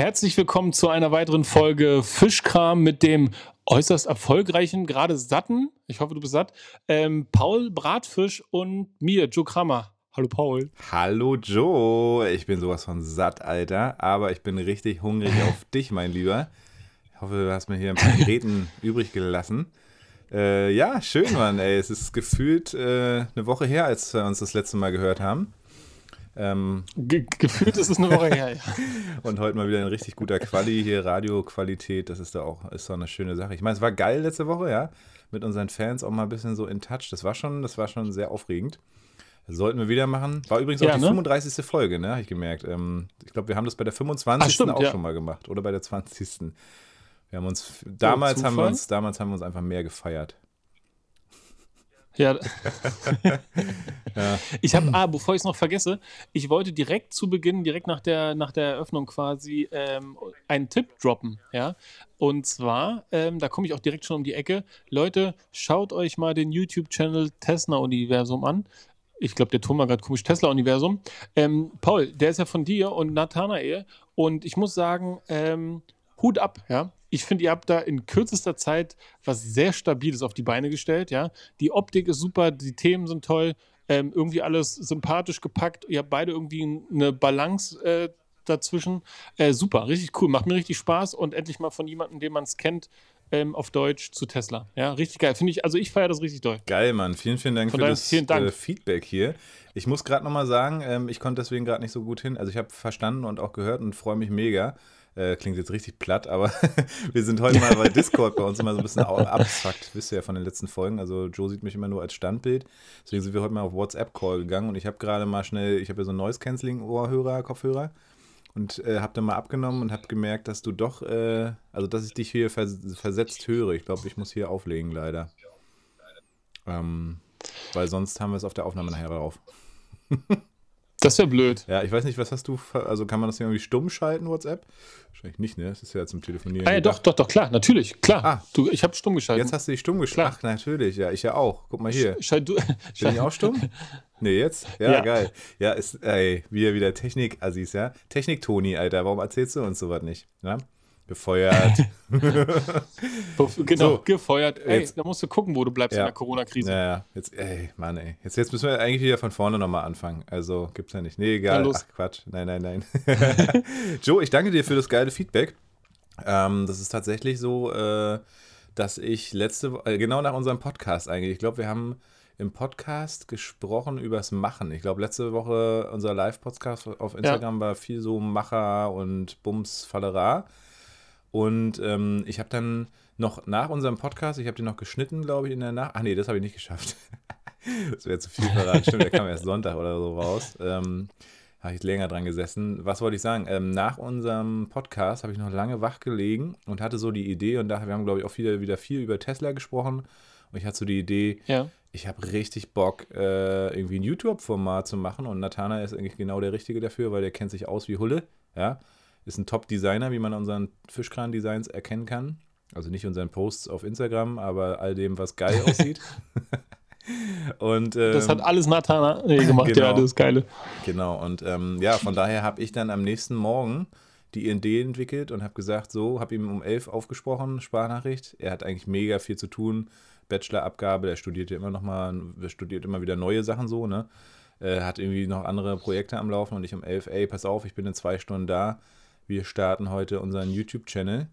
Herzlich willkommen zu einer weiteren Folge Fischkram mit dem äußerst erfolgreichen, gerade satten, ich hoffe, du bist satt, ähm, Paul Bratfisch und mir, Joe Kramer. Hallo Paul. Hallo Joe. Ich bin sowas von satt, Alter, aber ich bin richtig hungrig auf dich, mein Lieber. Ich hoffe, du hast mir hier ein paar Geräten übrig gelassen. Äh, ja, schön, Mann, ey. Es ist gefühlt äh, eine Woche her, als wir uns das letzte Mal gehört haben. Ähm, Ge gefühlt ist es eine Woche her, ja. Und heute mal wieder ein richtig guter Quali hier, Radioqualität, das ist da auch, ist doch eine schöne Sache. Ich meine, es war geil letzte Woche, ja, mit unseren Fans auch mal ein bisschen so in Touch. Das war schon, das war schon sehr aufregend. Das sollten wir wieder machen. War übrigens auch ja, die ne? 35. Folge, ne, habe ich gemerkt. Ähm, ich glaube, wir haben das bei der 25. Ach, stimmt, auch ja. schon mal gemacht oder bei der 20. Wir haben uns damals haben wir uns damals haben wir uns einfach mehr gefeiert. Ja. ja. Ich habe, ah, bevor ich es noch vergesse, ich wollte direkt zu Beginn, direkt nach der, nach der Eröffnung quasi ähm, einen Tipp droppen, ja. Und zwar, ähm, da komme ich auch direkt schon um die Ecke. Leute, schaut euch mal den YouTube-Channel Tesla Universum an. Ich glaube, der Ton war gerade komisch, Tesla Universum. Ähm, Paul, der ist ja von dir und Nathanael. Und ich muss sagen, ähm, Hut ab, ja ich finde, ihr habt da in kürzester Zeit was sehr Stabiles auf die Beine gestellt, ja. Die Optik ist super, die Themen sind toll, ähm, irgendwie alles sympathisch gepackt. Ihr habt beide irgendwie eine Balance äh, dazwischen. Äh, super, richtig cool, macht mir richtig Spaß und endlich mal von jemandem, den man es kennt, ähm, auf Deutsch zu Tesla. Ja, richtig geil. Finde ich, also ich feiere das richtig doll. Geil, Mann. Vielen, vielen Dank Von für das Dank. Äh, Feedback hier. Ich muss gerade nochmal sagen, ähm, ich konnte deswegen gerade nicht so gut hin. Also ich habe verstanden und auch gehört und freue mich mega. Äh, klingt jetzt richtig platt, aber wir sind heute mal bei Discord bei uns immer so ein bisschen abfuckt, wisst ihr ja von den letzten Folgen. Also Joe sieht mich immer nur als Standbild. Deswegen sind wir heute mal auf WhatsApp-Call gegangen und ich habe gerade mal schnell, ich habe ja so Noise-Canceling-Ohrhörer, Kopfhörer und äh, habe dann mal abgenommen und habe gemerkt, dass du doch, äh, also dass ich dich hier vers versetzt höre. Ich glaube, ich muss hier auflegen, leider. Ähm, weil sonst haben wir es auf der Aufnahme nachher drauf. Das wäre blöd. Ja, ich weiß nicht, was hast du, also kann man das irgendwie stumm schalten, WhatsApp? Wahrscheinlich nicht, ne? Das ist ja zum Telefonieren. Ah, ja, doch, doch, doch, klar, natürlich, klar. Ah, du, ich habe stumm geschaltet. Jetzt hast du dich stumm geschaltet. Ach, natürlich, ja, ich ja auch. Guck mal hier. Schalt du. Bin ich auch stumm? Nee, jetzt? Ja, ja, geil. Ja, ist, ey, wieder, wieder Technik-Assis, ja? Technik-Toni, Alter, warum erzählst du uns sowas nicht? Ja? Gefeuert. genau, so, gefeuert. Ey, jetzt, da musst du gucken, wo du bleibst ja, in der Corona-Krise. Ja, jetzt, ey, Mann, ey. Jetzt, jetzt müssen wir eigentlich wieder von vorne nochmal anfangen. Also, gibt's ja nicht. Nee, egal. Ach, Quatsch. Nein, nein, nein. Joe, ich danke dir für das geile Feedback. Ähm, das ist tatsächlich so, äh, dass ich letzte, äh, genau nach unserem Podcast eigentlich, ich glaube, wir haben im Podcast gesprochen übers Machen. Ich glaube, letzte Woche unser Live-Podcast auf Instagram ja. war viel so Macher und Bums Fallera. Und ähm, ich habe dann noch nach unserem Podcast, ich habe den noch geschnitten, glaube ich, in der Nacht. Ach nee, das habe ich nicht geschafft. das wäre zu viel verraten. Stimmt, der kam erst Sonntag oder so raus. Ähm, habe ich länger dran gesessen. Was wollte ich sagen? Ähm, nach unserem Podcast habe ich noch lange wach gelegen und hatte so die Idee, und da wir haben, glaube ich, auch wieder, wieder viel über Tesla gesprochen. Und ich hatte so die Idee, ja. ich habe richtig Bock, äh, irgendwie ein YouTube-Format zu machen. Und Nathana ist eigentlich genau der Richtige dafür, weil der kennt sich aus wie Hulle. Ja ist ein Top-Designer, wie man an unseren Fischkran-Designs erkennen kann. Also nicht unseren Posts auf Instagram, aber all dem, was geil aussieht. und, ähm, das hat alles Nathan gemacht, genau, ja, das ist geile. Genau, und ähm, ja, von daher habe ich dann am nächsten Morgen die Idee entwickelt und habe gesagt, so, habe ihm um elf aufgesprochen, Sprachnachricht. Er hat eigentlich mega viel zu tun, Bachelorabgabe, der studiert ja immer noch mal, studiert immer wieder neue Sachen so, ne? Äh, hat irgendwie noch andere Projekte am Laufen und ich um elf, ey, pass auf, ich bin in zwei Stunden da wir starten heute unseren YouTube-Channel.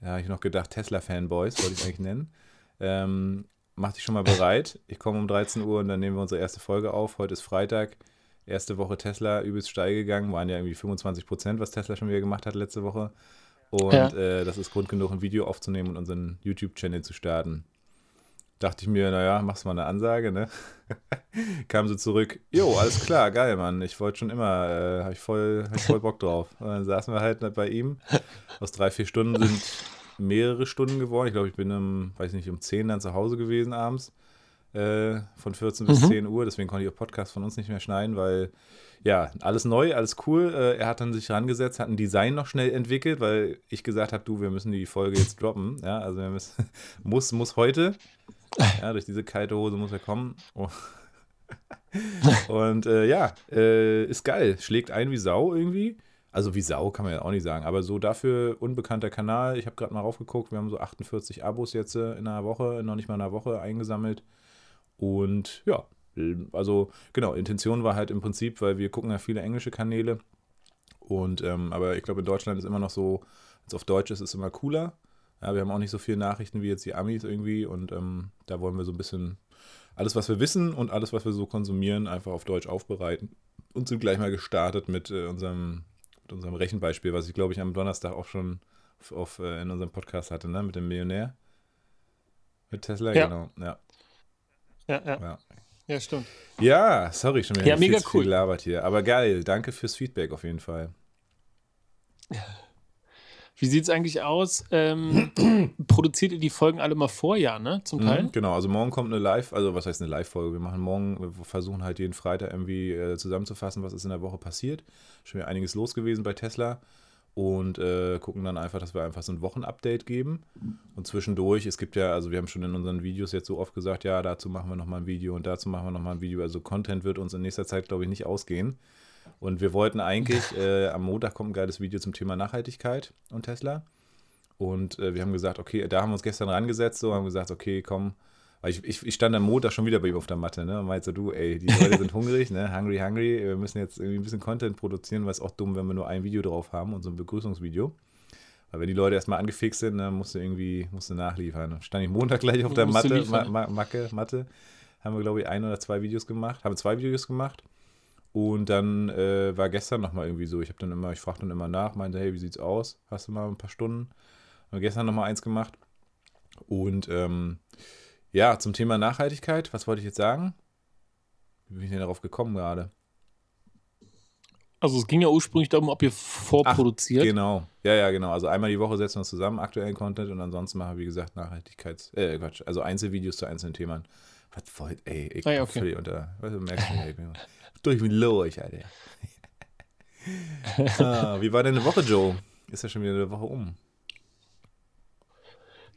Da habe ich noch gedacht, Tesla-Fanboys wollte ich es eigentlich nennen. Ähm, mach dich schon mal bereit. Ich komme um 13 Uhr und dann nehmen wir unsere erste Folge auf. Heute ist Freitag. Erste Woche Tesla übelst steil gegangen. Waren ja irgendwie 25 Prozent, was Tesla schon wieder gemacht hat letzte Woche. Und ja. äh, das ist Grund genug, ein Video aufzunehmen und unseren YouTube-Channel zu starten dachte ich mir, naja, machst mal eine Ansage, ne? Kam so zurück, jo, alles klar, geil, Mann. Ich wollte schon immer, äh, habe ich, voll, hab ich voll Bock drauf. Und dann saßen wir halt bei ihm. Aus drei, vier Stunden sind mehrere Stunden geworden. Ich glaube, ich bin um, weiß nicht, um 10 dann zu Hause gewesen abends. Äh, von 14 bis mhm. 10 Uhr. Deswegen konnte ich auch Podcast von uns nicht mehr schneiden, weil ja, alles neu, alles cool. Äh, er hat dann sich rangesetzt, hat ein Design noch schnell entwickelt, weil ich gesagt habe, du, wir müssen die Folge jetzt droppen. Ja, also wir müssen, muss, muss heute. Ja, durch diese kalte Hose muss er kommen. Oh. Und äh, ja, äh, ist geil. Schlägt ein wie Sau irgendwie. Also wie Sau kann man ja auch nicht sagen, aber so dafür unbekannter Kanal. Ich habe gerade mal raufgeguckt, wir haben so 48 Abos jetzt äh, in einer Woche, noch nicht mal in einer Woche eingesammelt. Und ja, also genau, Intention war halt im Prinzip, weil wir gucken ja viele englische Kanäle. Und ähm, aber ich glaube, in Deutschland ist immer noch so, als auf Deutsch ist es immer cooler. Ja, wir haben auch nicht so viele Nachrichten wie jetzt die Amis irgendwie und ähm, da wollen wir so ein bisschen alles, was wir wissen und alles, was wir so konsumieren, einfach auf Deutsch aufbereiten. Und sind gleich mal gestartet mit, äh, unserem, mit unserem Rechenbeispiel, was ich glaube ich am Donnerstag auch schon auf, auf äh, in unserem Podcast hatte, ne? Mit dem Millionär. Mit Tesla, Ja. genau. Ja, Ja, ja. ja. Ja, stimmt. ja, sorry, schon wieder Ja, mega viel cool. gelabert hier. Aber geil, danke fürs Feedback auf jeden Fall. Wie sieht es eigentlich aus? Ähm, produziert ihr die Folgen alle mal vorher, ne? Zum Teil? Mhm, genau, also morgen kommt eine Live, also was heißt eine Live-Folge? Wir machen morgen, wir versuchen halt jeden Freitag irgendwie äh, zusammenzufassen, was ist in der Woche passiert. Schon wieder einiges los gewesen bei Tesla und äh, gucken dann einfach, dass wir einfach so ein Wochenupdate geben. Und zwischendurch, es gibt ja, also wir haben schon in unseren Videos jetzt so oft gesagt, ja, dazu machen wir nochmal ein Video und dazu machen wir nochmal ein Video. Also Content wird uns in nächster Zeit, glaube ich, nicht ausgehen. Und wir wollten eigentlich, äh, am Montag kommt ein geiles Video zum Thema Nachhaltigkeit und Tesla. Und äh, wir haben gesagt, okay, da haben wir uns gestern rangesetzt, so haben gesagt, okay, komm, weil ich, ich, ich stand am Montag schon wieder bei ihm auf der Matte, ne? Und meinte so, du, ey, die Leute sind hungrig, ne? Hungry, hungry, wir müssen jetzt irgendwie ein bisschen Content produzieren, weil es auch dumm, wenn wir nur ein Video drauf haben und so ein Begrüßungsvideo. Weil wenn die Leute erstmal angefixt sind, dann musst du irgendwie, musst du nachliefern. Stand ich Montag gleich auf der Matte. Ma, Ma, Macke, Matte, haben wir, glaube ich, ein oder zwei Videos gemacht, haben zwei Videos gemacht. Und dann äh, war gestern nochmal irgendwie so, ich habe dann immer, ich frage dann immer nach, meinte, hey, wie sieht's aus? Hast du mal ein paar Stunden? Haben gestern nochmal eins gemacht. Und ähm, ja, zum Thema Nachhaltigkeit, was wollte ich jetzt sagen? Wie bin ich denn darauf gekommen gerade? Also es ging ja ursprünglich darum, ob ihr vorproduziert. Genau, ja, ja, genau. Also einmal die Woche setzen wir uns zusammen, aktuellen Content und ansonsten machen wir, wie gesagt, Nachhaltigkeits-, äh, Quatsch, also Einzelvideos zu einzelnen Themen. Was wollt, ey, ich Ah, ja, bin okay. völlig unter, was, du merkst du, ich bin durch mit Lurch, Alter. ah, wie war deine Woche, Joe? Ist ja schon wieder eine Woche um.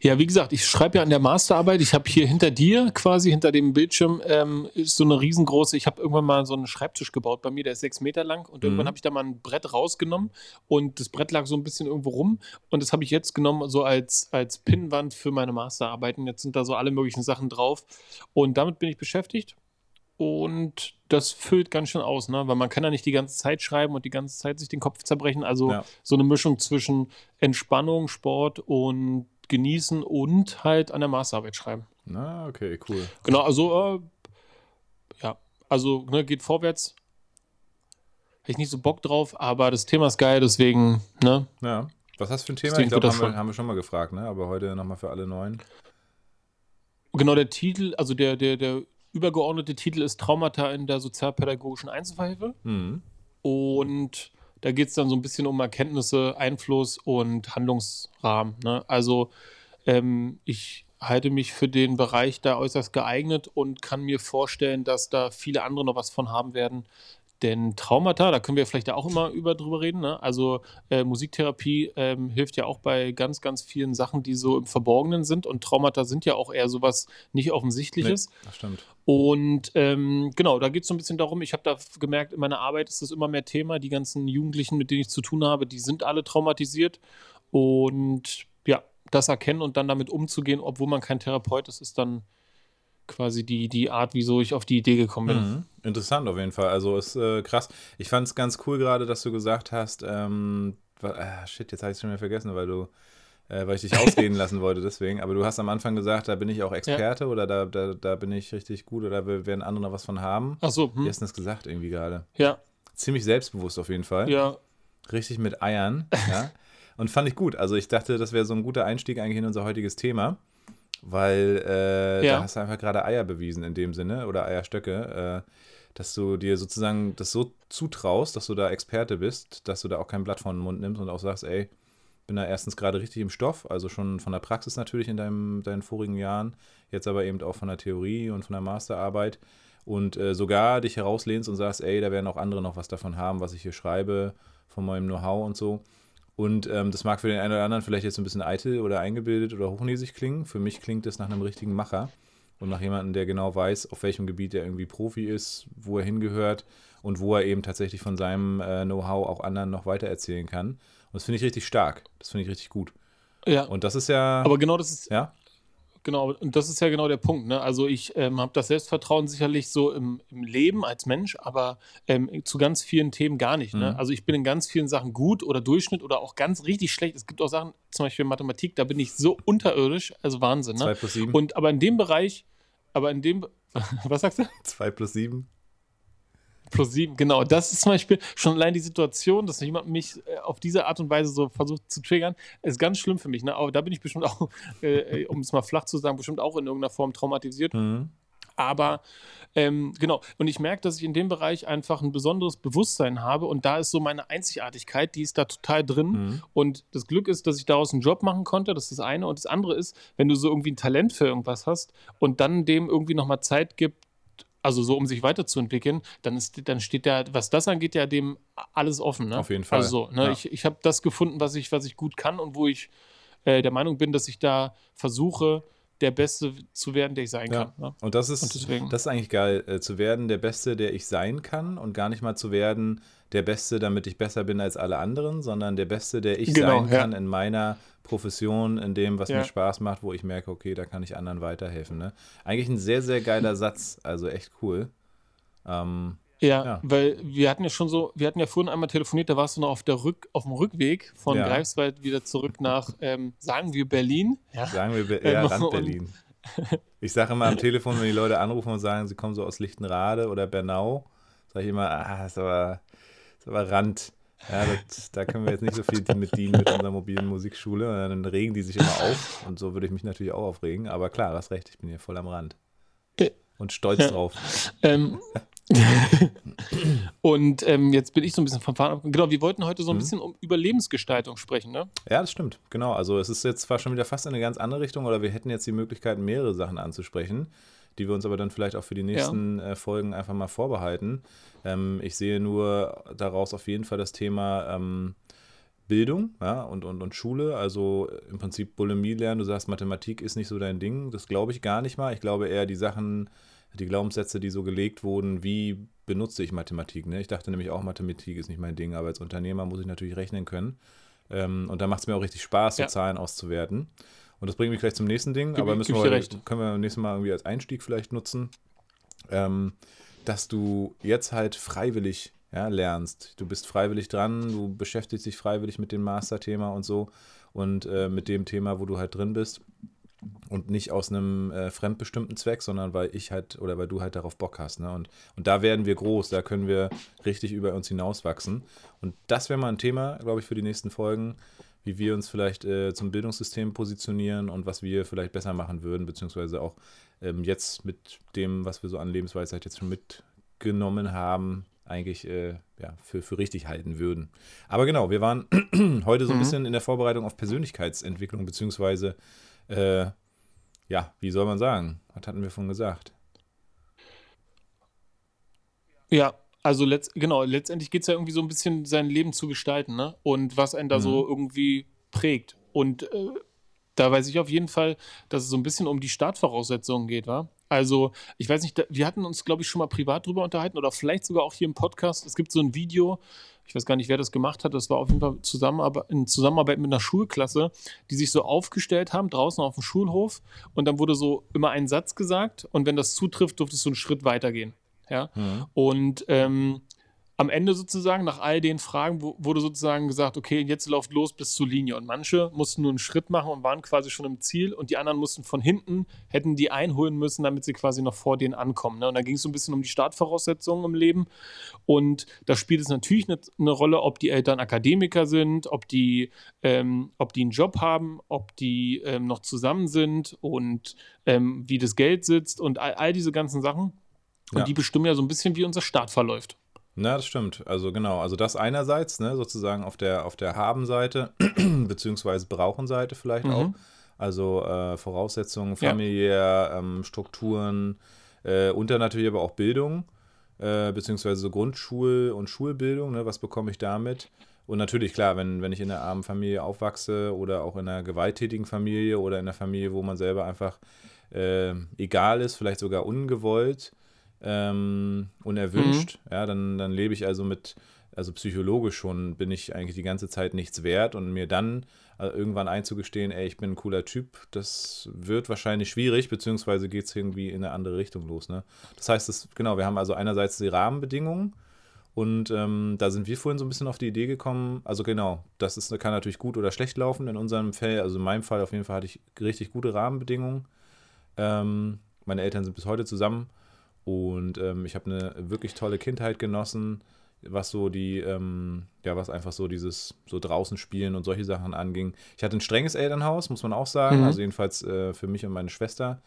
Ja, wie gesagt, ich schreibe ja an der Masterarbeit. Ich habe hier hinter dir, quasi hinter dem Bildschirm, ähm, ist so eine riesengroße. Ich habe irgendwann mal so einen Schreibtisch gebaut bei mir, der ist sechs Meter lang. Und irgendwann Mhm. habe ich da mal ein Brett rausgenommen und das Brett lag so ein bisschen irgendwo rum. Und das habe ich jetzt genommen, so als, als Pinnwand für meine Masterarbeiten. Jetzt sind da so alle möglichen Sachen drauf. Und damit bin ich beschäftigt. Und das füllt ganz schön aus, ne? Weil man kann ja nicht die ganze Zeit schreiben und die ganze Zeit sich den Kopf zerbrechen. Also Ja. so eine Mischung zwischen Entspannung, Sport und genießen und halt an der Masterarbeit schreiben. Na, okay, cool. Genau, also äh, ja, also ne, geht vorwärts. Hätte ich nicht so Bock drauf, aber das Thema ist geil, deswegen, ne? Ja. Was hast du für ein Thema? Deswegen Ich glaube, haben, haben wir schon mal gefragt, ne? Aber heute nochmal für alle Neuen. Genau, der Titel, also der, der, der übergeordnete Titel ist Traumata in der sozialpädagogischen Einzelverhilfe. Mhm. Und da geht es dann so ein bisschen um Erkenntnisse, Einfluss und Handlungsrahmen. Ne? Also ähm, ich halte mich für den Bereich da äußerst geeignet und kann mir vorstellen, dass da viele andere noch was von haben werden. Denn Traumata, da können wir vielleicht ja auch immer über drüber reden. Ne? Also äh, Musiktherapie ähm, hilft ja auch bei ganz, ganz vielen Sachen, die so im Verborgenen sind. Und Traumata sind ja auch eher sowas nicht Offensichtliches. Nee, das stimmt. Und ähm, genau, da geht es so ein bisschen darum, ich habe da gemerkt, in meiner Arbeit ist das immer mehr Thema. Die ganzen Jugendlichen, mit denen ich zu tun habe, die sind alle traumatisiert. Und ja, das erkennen und dann damit umzugehen, obwohl man kein Therapeut ist, ist dann quasi die, die Art, wieso ich auf die Idee gekommen bin. Mhm. Interessant auf jeden Fall. Also ist äh, krass. Ich fand es ganz cool gerade, dass du gesagt hast, ähm, ah, shit, jetzt habe ich es schon wieder vergessen, weil du, äh, weil ich dich ausreden lassen wollte deswegen. Aber du hast am Anfang gesagt, da bin ich auch Experte oder da, da, da bin ich richtig gut oder da werden andere noch was von haben. Ach so, Wie hm. hast du das gesagt irgendwie gerade? ja, Ziemlich selbstbewusst auf jeden Fall. ja, Richtig mit Eiern, ja. Und fand ich gut. Also ich dachte, das wäre so ein guter Einstieg eigentlich in unser heutiges Thema, weil äh, Ja. da hast du einfach gerade Eier bewiesen in dem Sinne oder Eierstöcke, äh, dass du dir sozusagen das so zutraust, dass du da Experte bist, dass du da auch kein Blatt vor den Mund nimmst und auch sagst, ey, bin da erstens gerade richtig im Stoff, also schon von der Praxis natürlich in deinem, deinen vorigen Jahren, jetzt aber eben auch von der Theorie und von der Masterarbeit und äh, sogar dich herauslehnst und sagst, ey, da werden auch andere noch was davon haben, was ich hier schreibe, von meinem Know-how und so. Und ähm, das mag für den einen oder anderen vielleicht jetzt ein bisschen eitel oder eingebildet oder hochnäsig klingen. Für mich klingt das nach einem richtigen Macher. und nach jemandem, der genau weiß, auf welchem Gebiet er irgendwie Profi ist, wo er hingehört und wo er eben tatsächlich von seinem äh, Know-how auch anderen noch weitererzählen kann. Und das finde ich richtig stark. Das finde ich richtig gut. Ja. Und das ist ja. Aber genau das ist. Ja. Genau, und das ist ja genau der Punkt. Ne? Also ich ähm, habe das Selbstvertrauen sicherlich so im, im Leben als Mensch, aber ähm, zu ganz vielen Themen gar nicht. Ne? Mhm. Also ich bin in ganz vielen Sachen gut oder Durchschnitt oder auch ganz richtig schlecht. Es gibt auch Sachen, zum Beispiel Mathematik, da bin ich so unterirdisch, also Wahnsinn. 2 Ne? plus 7. Und aber in dem Bereich, aber in dem, was sagst du? 2 plus 7. Plus sieben, genau. Das ist zum Beispiel schon allein die Situation, dass jemand mich äh, auf diese Art und Weise so versucht zu triggern, ist ganz schlimm für mich. Ne? Aber da bin ich bestimmt auch, äh, um es mal flach zu sagen, bestimmt auch in irgendeiner Form traumatisiert. Mhm. Aber ähm, genau, und ich merke, dass ich in dem Bereich einfach ein besonderes Bewusstsein habe und da ist so meine Einzigartigkeit, die ist da total drin. Mhm. Und das Glück ist, dass ich daraus einen Job machen konnte, das ist das eine. Und das andere ist, wenn du so irgendwie ein Talent für irgendwas hast und dann dem irgendwie nochmal Zeit gibt, also so um sich weiterzuentwickeln, dann, ist, dann steht da, was das angeht, ja dem alles offen. Ne? Auf jeden Fall. Also, ne, Ja. ich, ich habe das gefunden, was ich, was ich gut kann und wo ich äh, der Meinung bin, dass ich da versuche, der Beste zu werden, der ich sein Ja. kann. Ne? Und das ist, Und das ist eigentlich geil, äh, zu werden der Beste, der ich sein kann und gar nicht mal zu werden der Beste, damit ich besser bin als alle anderen, sondern der Beste, der ich Genau, sein ja. kann in meiner Profession, in dem, was Ja. mir Spaß macht, wo ich merke, okay, da kann ich anderen weiterhelfen. Ne? Eigentlich ein sehr, sehr geiler Satz, also echt cool. Ähm, Ja, Ja. weil wir hatten ja schon so, wir hatten ja vorhin einmal telefoniert, da warst du noch auf, der Rück, auf dem Rückweg von Ja. Greifswald wieder zurück nach, ähm, sagen wir, Berlin. Ja. sagen wir Be- eher Ähm, und- Berlin. Ich sage immer am Telefon, wenn die Leute anrufen und sagen, sie kommen so aus Lichtenrade oder Bernau, sage ich immer, ah, ist aber, ist aber Rand. Ja, das, da können wir jetzt nicht so viel mit dienen mit unserer mobilen Musikschule. Und dann regen die sich immer auf. Und so würde ich mich natürlich auch aufregen. Aber klar, du hast recht, ich bin hier voll am Rand. Und stolz ja. drauf. Ähm, und ähm, jetzt bin ich so ein bisschen vom Fahren ab. Genau, wir wollten heute so ein Mhm. bisschen um, über Lebensgestaltung sprechen, ne? Ja, das stimmt. Genau. Also es ist jetzt zwar schon wieder fast in eine ganz andere Richtung, oder wir hätten jetzt die Möglichkeit, mehrere Sachen anzusprechen, die wir uns aber dann vielleicht auch für die nächsten äh, Folgen einfach mal vorbehalten. Ähm, ich sehe nur daraus auf jeden Fall das Thema ähm, Bildung ja, und, und, und Schule. Also im Prinzip Bulimie lernen. Du sagst, Mathematik ist nicht so dein Ding. Das glaube ich gar nicht mal. Ich glaube eher die Sachen, die Glaubenssätze, die so gelegt wurden, wie benutze ich Mathematik. Ne? Ich dachte nämlich auch, Mathematik ist nicht mein Ding, aber als Unternehmer muss ich natürlich rechnen können. Ähm, und da macht es mir auch richtig Spaß, so Ja. Zahlen auszuwerten. Und das bringt mich gleich zum nächsten Ding, Gib- aber müssen wir, recht. können wir beim nächsten Mal irgendwie als Einstieg vielleicht nutzen, ähm, dass du jetzt halt freiwillig ja, lernst. Du bist freiwillig dran, du beschäftigst dich freiwillig mit dem Masterthema und so und äh, mit dem Thema, wo du halt drin bist. Und nicht aus einem äh, fremdbestimmten Zweck, sondern weil ich halt oder weil du halt darauf Bock hast. Ne? Und, und da werden wir groß, da können wir richtig über uns hinauswachsen. Und das wäre mal ein Thema, glaube ich, für die nächsten Folgen, wie wir uns vielleicht äh, zum Bildungssystem positionieren und was wir vielleicht besser machen würden, beziehungsweise auch ähm, jetzt mit dem, was wir so an Lebensweisheit jetzt schon mitgenommen haben, eigentlich äh, ja, für, für richtig halten würden. Aber genau, wir waren heute so ein Mhm. bisschen in der Vorbereitung auf Persönlichkeitsentwicklung, beziehungsweise, äh, ja, wie soll man sagen? Was hatten wir von gesagt? Ja, also letzt, genau, letztendlich geht es ja irgendwie so ein bisschen, sein Leben zu gestalten, ne? Und was einen da so irgendwie prägt. Und äh, da weiß ich auf jeden Fall, dass es so ein bisschen um die Startvoraussetzungen geht, wa? Also, ich weiß nicht, wir hatten uns, glaube ich, schon mal privat drüber unterhalten oder vielleicht sogar auch hier im Podcast. Es gibt so ein Video, ich weiß gar nicht, wer das gemacht hat, das war auf jeden Fall Zusammenarbeit, in Zusammenarbeit mit einer Schulklasse, die sich so aufgestellt haben, draußen auf dem Schulhof. Und dann wurde so immer ein Satz gesagt und wenn das zutrifft, durftest du einen Schritt weitergehen. Ja. Mhm. Und ähm, am Ende sozusagen, nach all den Fragen, wurde sozusagen gesagt, okay, jetzt lauft los bis zur Linie. Und manche mussten nur einen Schritt machen und waren quasi schon im Ziel und die anderen mussten von hinten, hätten die einholen müssen, damit sie quasi noch vor denen ankommen. Ne? Und da ging es so ein bisschen um die Startvoraussetzungen im Leben. Und da spielt es natürlich eine, eine Rolle, ob die Eltern Akademiker sind, ob die, ähm, ob die einen Job haben, ob die ähm, noch zusammen sind und ähm, wie das Geld sitzt und all, all diese ganzen Sachen. Und Ja. die bestimmen ja so ein bisschen, wie unser Start verläuft. Na, das stimmt. Also genau, also das einerseits, ne, sozusagen auf der, auf der Haben-Seite, beziehungsweise Brauchen-Seite vielleicht Mhm. auch. Also äh, Voraussetzungen, Ja. familiär, ähm, Strukturen äh, und dann natürlich aber auch Bildung, äh, beziehungsweise so Grundschul- und Schulbildung, ne, was bekomme ich damit? Und natürlich, klar, wenn, wenn ich in einer armen Familie aufwachse oder auch in einer gewalttätigen Familie oder in einer Familie, wo man selber einfach äh, egal ist, vielleicht sogar ungewollt, ähm, unerwünscht, mhm. ja, dann, dann lebe ich also mit, also psychologisch schon bin ich eigentlich die ganze Zeit nichts wert und mir dann äh, irgendwann einzugestehen, ey, ich bin ein cooler Typ, das wird wahrscheinlich schwierig, beziehungsweise geht es irgendwie in eine andere Richtung los. Ne? Das heißt, das, genau, wir haben also einerseits die Rahmenbedingungen und ähm, da sind wir vorhin so ein bisschen auf die Idee gekommen, also genau, das ist, kann natürlich gut oder schlecht laufen in unserem Fall, also in meinem Fall auf jeden Fall hatte ich richtig gute Rahmenbedingungen. Ähm, meine Eltern sind bis heute zusammen und ähm, ich habe eine wirklich tolle Kindheit genossen was so die, ähm, ja, was einfach so dieses so draußen spielen und solche Sachen anging. Ich hatte ein strenges Elternhaus, muss man auch sagen. Mhm. Also jedenfalls äh, für mich und meine Schwester.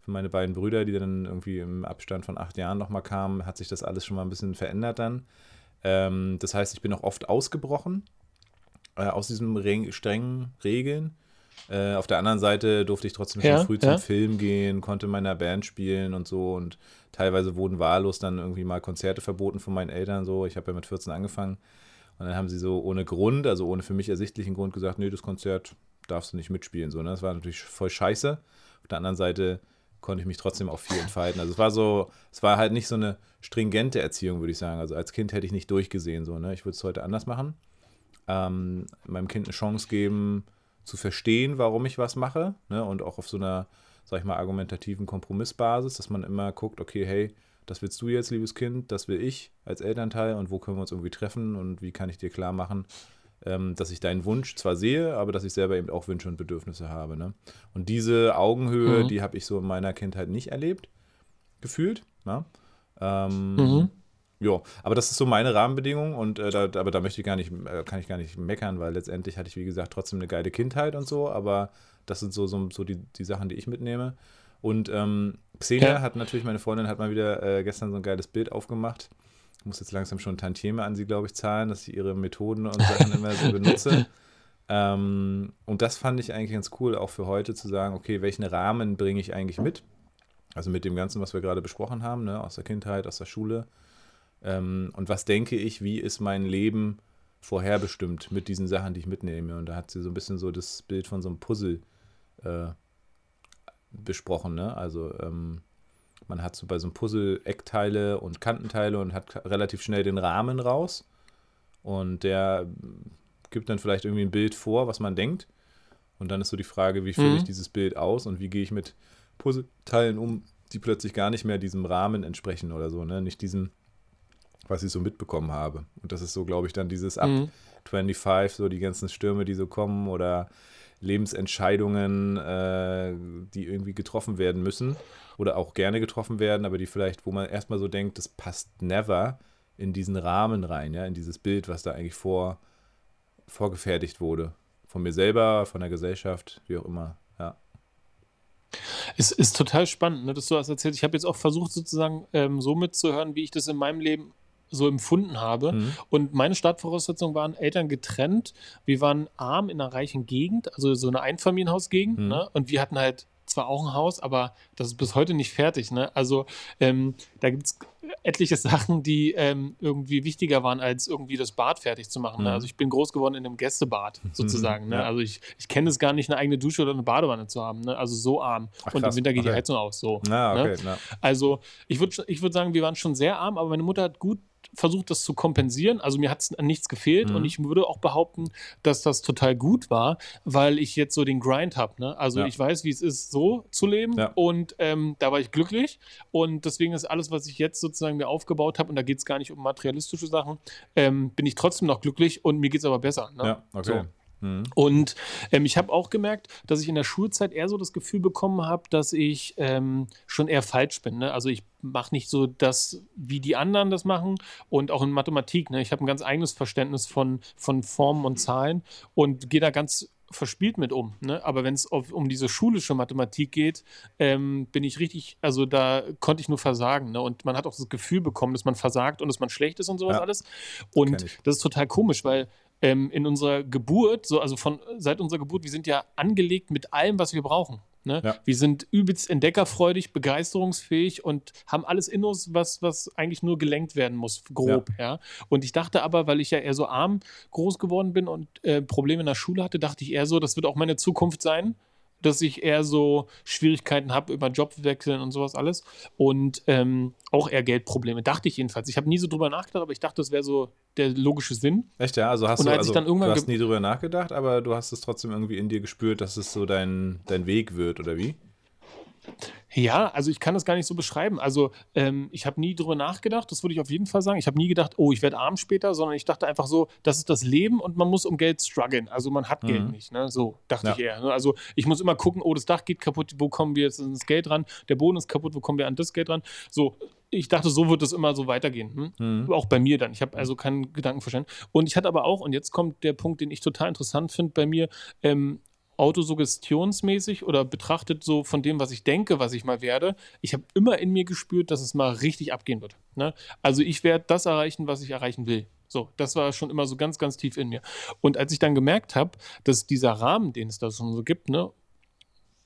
Für meine beiden Brüder, die dann irgendwie im Abstand von acht Jahren nochmal kamen, hat sich das alles schon mal ein bisschen verändert dann. Ähm, das heißt, ich bin auch oft ausgebrochen äh, aus diesen Re strengen Regeln. Äh, auf der anderen Seite durfte ich trotzdem schon früh zum Film gehen, konnte in meiner Band spielen und so. Und teilweise wurden wahllos dann irgendwie mal Konzerte verboten von meinen Eltern. So, ich habe ja mit 14 angefangen. Und dann haben sie so ohne Grund, also ohne für mich ersichtlichen Grund gesagt, nee, das Konzert darfst du nicht mitspielen. So, ne? Das war natürlich voll scheiße. Auf der anderen Seite konnte ich mich trotzdem auch viel entfalten. Also es war so, es war halt nicht so eine stringente Erziehung, würde ich sagen. Also als Kind hätte ich nicht durchgesehen. So, ne? Ich würde es heute anders machen. Ähm, meinem Kind eine Chance geben, zu verstehen, warum ich was mache. Ne? Und auch auf so einer, sag ich mal, argumentativen Kompromissbasis, dass man immer guckt, okay, hey, das willst du jetzt, liebes Kind, das will ich als Elternteil und wo können wir uns irgendwie treffen und wie kann ich dir klar machen, ähm, dass ich deinen Wunsch zwar sehe, aber dass ich selber eben auch Wünsche und Bedürfnisse habe. Ne? Und diese Augenhöhe, mhm. die habe ich so in meiner Kindheit nicht erlebt, gefühlt. Ne? Ähm, mhm. Ja, aber das ist so meine Rahmenbedingung und äh, da, aber da möchte ich gar nicht, äh, kann ich gar nicht meckern, weil letztendlich hatte ich, wie gesagt, trotzdem eine geile Kindheit und so, aber das sind so, so, so die, die Sachen, die ich mitnehme. Und ähm, Xenia ja. hat natürlich, meine Freundin hat mal wieder äh, gestern so ein geiles Bild aufgemacht. Ich muss jetzt langsam schon Tantieme an sie, glaube ich, zahlen, dass ich ihre Methoden und Sachen immer so benutze. Ähm, und das fand ich eigentlich ganz cool, auch für heute zu sagen, okay, welchen Rahmen bringe ich eigentlich mit? Also mit dem Ganzen, was wir gerade besprochen haben, ne, aus der Kindheit, aus der Schule ähm, und was denke ich, wie ist mein Leben vorherbestimmt mit diesen Sachen, die ich mitnehme. Und da hat sie so ein bisschen so das Bild von so einem Puzzle äh, besprochen. Ne? Also ähm, man hat so bei so einem Puzzle Eckteile und Kantenteile und hat relativ schnell den Rahmen raus. Und der gibt dann vielleicht irgendwie ein Bild vor, was man denkt. Und dann ist so die Frage, wie fülle ich mhm. dieses Bild aus und wie gehe ich mit Puzzleteilen um, die plötzlich gar nicht mehr diesem Rahmen entsprechen oder so, ne? Nicht diesem was ich so mitbekommen habe. Und das ist so, glaube ich, dann dieses ab mhm. 25, so die ganzen Stürme, die so kommen oder Lebensentscheidungen, äh, die irgendwie getroffen werden müssen oder auch gerne getroffen werden, aber die vielleicht, wo man erstmal so denkt, das passt never in diesen Rahmen rein, ja, in dieses Bild, was da eigentlich vor, vorgefertigt wurde. Von mir selber, von der Gesellschaft, wie auch immer. Es ist total spannend, ne, dass du das erzählst. Ich habe jetzt auch versucht, sozusagen ähm, so mitzuhören, wie ich das in meinem Leben so empfunden habe. Mhm. Und meine Startvoraussetzungen waren Eltern getrennt. Wir waren arm in einer reichen Gegend, also so eine Einfamilienhausgegend. Mhm. Ne? Und wir hatten halt zwar auch ein Haus, aber das ist bis heute nicht fertig. Ne? Also ähm, da gibt es etliche Sachen, die ähm, irgendwie wichtiger waren, als irgendwie das Bad fertig zu machen. Ne? Mhm. Ne? Also ich bin groß geworden in einem Gästebad mhm. sozusagen. Ne? Ja. Also ich, ich kenne es gar nicht, eine eigene Dusche oder eine Badewanne zu haben. Ne? Also so arm. Ach, Und im Winter geht okay. die Heizung aus. So, na, okay, ne? Also ich würde ich würd sagen, wir waren schon sehr arm, aber meine Mutter hat gut versucht, das zu kompensieren. Also mir hat es an nichts gefehlt mhm. und ich würde auch behaupten, dass das total gut war, weil ich jetzt so den Grind habe. Ne? Also ja. ich weiß, wie es ist, so zu leben ja. und ähm, da war ich glücklich und deswegen ist alles, was ich jetzt sozusagen mir aufgebaut habe und da geht es gar nicht um materialistische Sachen, ähm, bin ich trotzdem noch glücklich und mir geht es aber besser. Ne? Ja, okay. So. Mhm. Und ähm, ich habe auch gemerkt, dass ich in der Schulzeit eher so das Gefühl bekommen habe, dass ich ähm, schon eher falsch bin. Ne? Also ich mache nicht so das, wie die anderen das machen und auch in Mathematik. Ne? Ich habe ein ganz eigenes Verständnis von, von Formen und Zahlen und gehe da ganz verspielt mit um. Ne? Aber wenn es um diese schulische Mathematik geht, ähm, bin ich richtig, also da konnte ich nur versagen. Ne? Und man hat auch das Gefühl bekommen, dass man versagt und dass man schlecht ist und sowas ja. alles. Und das ist total komisch, weil ähm, in unserer Geburt, so also von seit unserer Geburt, wir sind ja angelegt mit allem, was wir brauchen. Ne? Ja. Wir sind übelst entdeckerfreudig, begeisterungsfähig und haben alles in uns, was, was eigentlich nur gelenkt werden muss, grob. Ja. ja. Und ich dachte aber, weil ich ja eher so arm groß geworden bin und äh, Probleme in der Schule hatte, dachte ich eher so, das wird auch meine Zukunft sein dass ich eher so Schwierigkeiten habe über Jobwechseln und sowas alles. Und ähm, auch eher Geldprobleme. Dachte ich jedenfalls. Ich habe nie so drüber nachgedacht, aber ich dachte, das wäre so der logische Sinn. Echt, ja? Also hast Und du, als also, ich dann irgendwann du hast nie drüber nachgedacht, aber du hast es trotzdem irgendwie in dir gespürt, dass es so dein, dein Weg wird, oder wie? Ja, also ich kann das gar nicht so beschreiben. Also ähm, ich habe nie drüber nachgedacht, das würde ich auf jeden Fall sagen. Ich habe nie gedacht, oh, ich werde arm später, sondern ich dachte einfach so, das ist das Leben und man muss um Geld strugglen. Also man hat Geld Mhm. nicht, ne? So dachte Ja. ich eher. Ne? Also ich muss immer gucken, oh, das Dach geht kaputt, wo kommen wir jetzt ins Geld ran? Der Boden ist kaputt, wo kommen wir an das Geld ran? So, ich dachte, so wird es immer so weitergehen. Hm? Mhm. Auch bei mir dann. Ich habe also keinen Gedankenverstand. Und ich hatte aber auch, und jetzt kommt der Punkt, den ich total interessant finde bei mir, ähm, autosuggestionsmäßig oder betrachtet so von dem, was ich denke, was ich mal werde. Ich habe immer in mir gespürt, dass es mal richtig abgehen wird. Ne? Also ich werde das erreichen, was ich erreichen will. So, das war schon immer so ganz, ganz tief in mir. Und als ich dann gemerkt habe, dass dieser Rahmen, den es da schon so gibt, ne,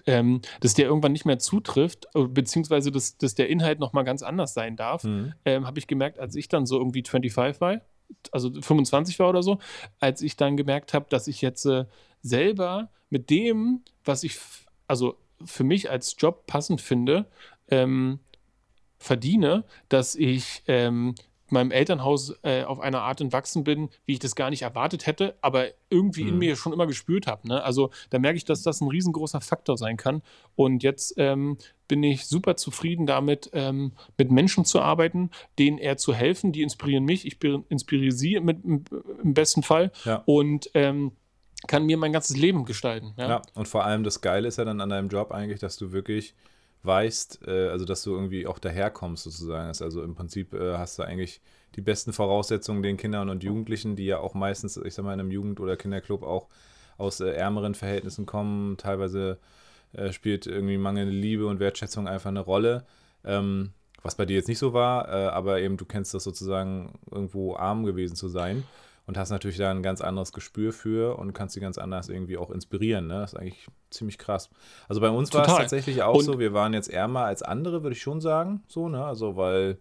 ähm, dass der irgendwann nicht mehr zutrifft, äh, beziehungsweise dass, dass der Inhalt nochmal ganz anders sein darf, Mhm. ähm, habe ich gemerkt, als ich dann so irgendwie 25 war, also 25 war oder so, als ich dann gemerkt habe, dass ich jetzt äh, selber mit dem, was ich, also für mich als Job passend finde, ähm, verdiene, dass ich ähm, meinem Elternhaus äh, auf eine Art entwachsen bin, wie ich das gar nicht erwartet hätte, aber irgendwie in Mhm. mir schon immer gespürt habe. Ne? Also da merke ich, dass das ein riesengroßer Faktor sein kann. Und jetzt ähm, bin ich super zufrieden damit, ähm, mit Menschen zu arbeiten, denen eher zu helfen. Die inspirieren mich, ich inspiriere sie mit, im, im besten Fall Ja. und ähm, kann mir mein ganzes Leben gestalten. Ja? Ja, und vor allem das Geile ist ja dann an deinem Job eigentlich, dass du wirklich weißt, äh, also dass du irgendwie auch daherkommst sozusagen. Also im Prinzip äh, hast du eigentlich die besten Voraussetzungen den Kindern und Jugendlichen, die ja auch meistens, ich sag mal, in einem Jugend- oder Kinderclub auch aus äh, ärmeren Verhältnissen kommen. Teilweise äh, spielt irgendwie mangelnde Liebe und Wertschätzung einfach eine Rolle. Ähm, was bei dir jetzt nicht so war, äh, aber eben du kennst das sozusagen irgendwo arm gewesen zu sein und hast natürlich da ein ganz anderes Gespür für und kannst sie ganz anders irgendwie auch inspirieren. Ne? Das ist eigentlich ziemlich krass. Also bei uns war es tatsächlich auch Und- so, wir waren jetzt ärmer als andere, würde ich schon sagen. So, ne? Also weil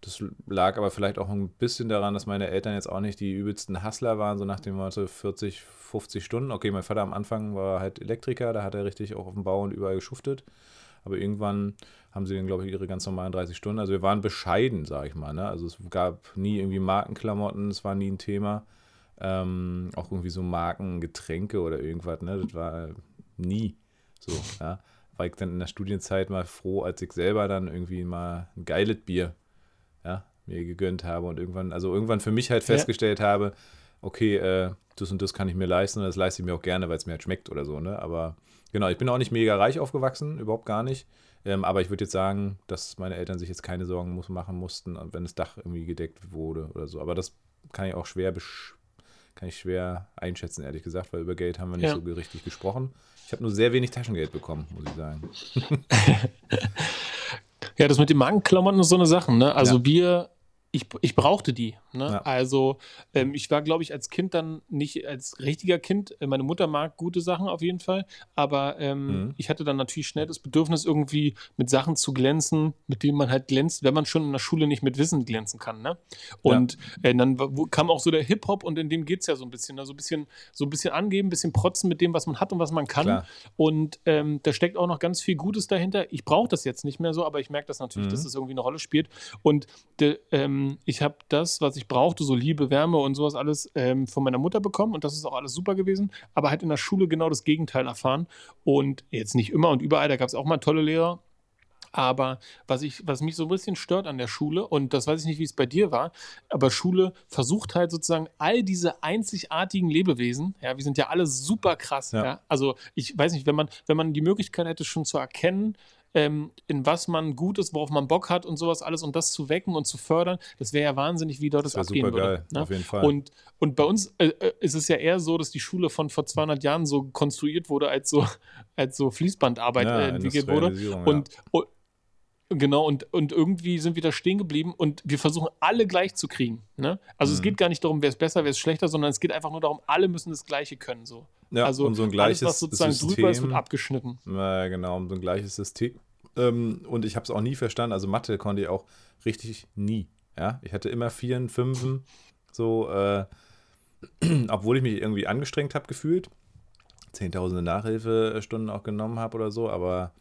das lag aber vielleicht auch ein bisschen daran, dass meine Eltern jetzt auch nicht die übelsten Hustler waren, so nach dem Motto 40, 50 Stunden. Okay, mein Vater am Anfang war halt Elektriker, da hat er richtig auch auf dem Bau und überall geschuftet. Aber irgendwann haben sie dann, glaube ich, ihre ganz normalen 30 Stunden. Also wir waren bescheiden, sage ich mal. Ne? Also es gab nie irgendwie Markenklamotten, das war nie ein Thema. Ähm, auch irgendwie so Markengetränke oder irgendwas, ne? Das war nie so, ja. War ich dann in der Studienzeit mal froh, als ich selber dann irgendwie mal ein geiles Bier ja, mir gegönnt habe und irgendwann, also irgendwann für mich halt Ja. festgestellt habe, okay, äh, das und das kann ich mir leisten und das leiste ich mir auch gerne, weil es mir halt schmeckt oder so, ne? Aber genau, ich bin auch nicht mega reich aufgewachsen, überhaupt gar nicht. Ähm, aber ich würde jetzt sagen, dass meine Eltern sich jetzt keine Sorgen muss, machen mussten, wenn das Dach irgendwie gedeckt wurde oder so. Aber das kann ich auch schwer besch kann ich schwer einschätzen, ehrlich gesagt, weil über Geld haben wir nicht Ja. so richtig gesprochen. Ich habe nur sehr wenig Taschengeld bekommen, muss ich sagen. Ja, das mit den Magenklamotten ist so eine Sache, ne? Also Ja. wir, ich, ich brauchte die, ne? Ja. Also ähm, ich war, glaube ich, als Kind dann nicht als richtiger Kind. äh, Meine Mutter mag gute Sachen auf jeden Fall, aber ähm, Mhm. ich hatte dann natürlich schnell das Bedürfnis, irgendwie mit Sachen zu glänzen, mit denen man halt glänzt, wenn man schon in der Schule nicht mit Wissen glänzen kann, ne? Und äh, dann wo- kam auch so der Hip-Hop und in dem geht es ja so ein bisschen, ne? so ein bisschen, so ein bisschen angeben, ein bisschen protzen mit dem, was man hat und was man kann. Klar. Und ähm, da steckt auch noch ganz viel Gutes dahinter. Ich brauche das jetzt nicht mehr so, aber ich merke das natürlich, Mhm. dass das irgendwie eine Rolle spielt. Und de, ähm, ich habe das, was ich brauchte, so Liebe, Wärme und sowas alles ähm, von meiner Mutter bekommen. Und das ist auch alles super gewesen. Aber halt in der Schule genau das Gegenteil erfahren. Und jetzt nicht immer und überall, da gab es auch mal tolle Lehrer. Aber was, ich, was mich so ein bisschen stört an der Schule, und das weiß ich nicht, wie es bei dir war, aber Schule versucht halt sozusagen all diese einzigartigen Lebewesen, ja, wir sind ja alle super krass, Ja. ja. Also ich weiß nicht, wenn man, wenn man die Möglichkeit hätte, schon zu erkennen, ähm, in was man gut ist, worauf man Bock hat und sowas alles und das zu wecken und zu fördern, das wäre ja wahnsinnig, wie dort Das das, abgehen super würde. geil, ne? auf jeden Fall. Und, und bei uns äh, äh, ist es ja eher so, dass die Schule von vor 200 Jahren so konstruiert wurde, als so, als so Fließbandarbeit Ja, äh, entwickelt wurde. Und, und genau, und, und irgendwie sind wir da stehen geblieben und wir versuchen alle gleich zu kriegen. Ne? Also es Mhm. geht gar nicht darum, wer ist besser, wer ist schlechter, sondern es geht einfach nur darum, alle müssen das Gleiche können. So. Ja, also um so ein alles, gleiches was sozusagen drüber ist, wird System. abgeschnitten. Ja, genau, um so ein gleiches System. Ähm, und ich habe es auch nie verstanden. Also Mathe konnte ich auch richtig nie. Ja, ich hatte immer Vieren, Fünfen, so, äh, obwohl ich mich irgendwie angestrengt habe gefühlt. zehntausende Nachhilfestunden auch genommen habe oder so, aber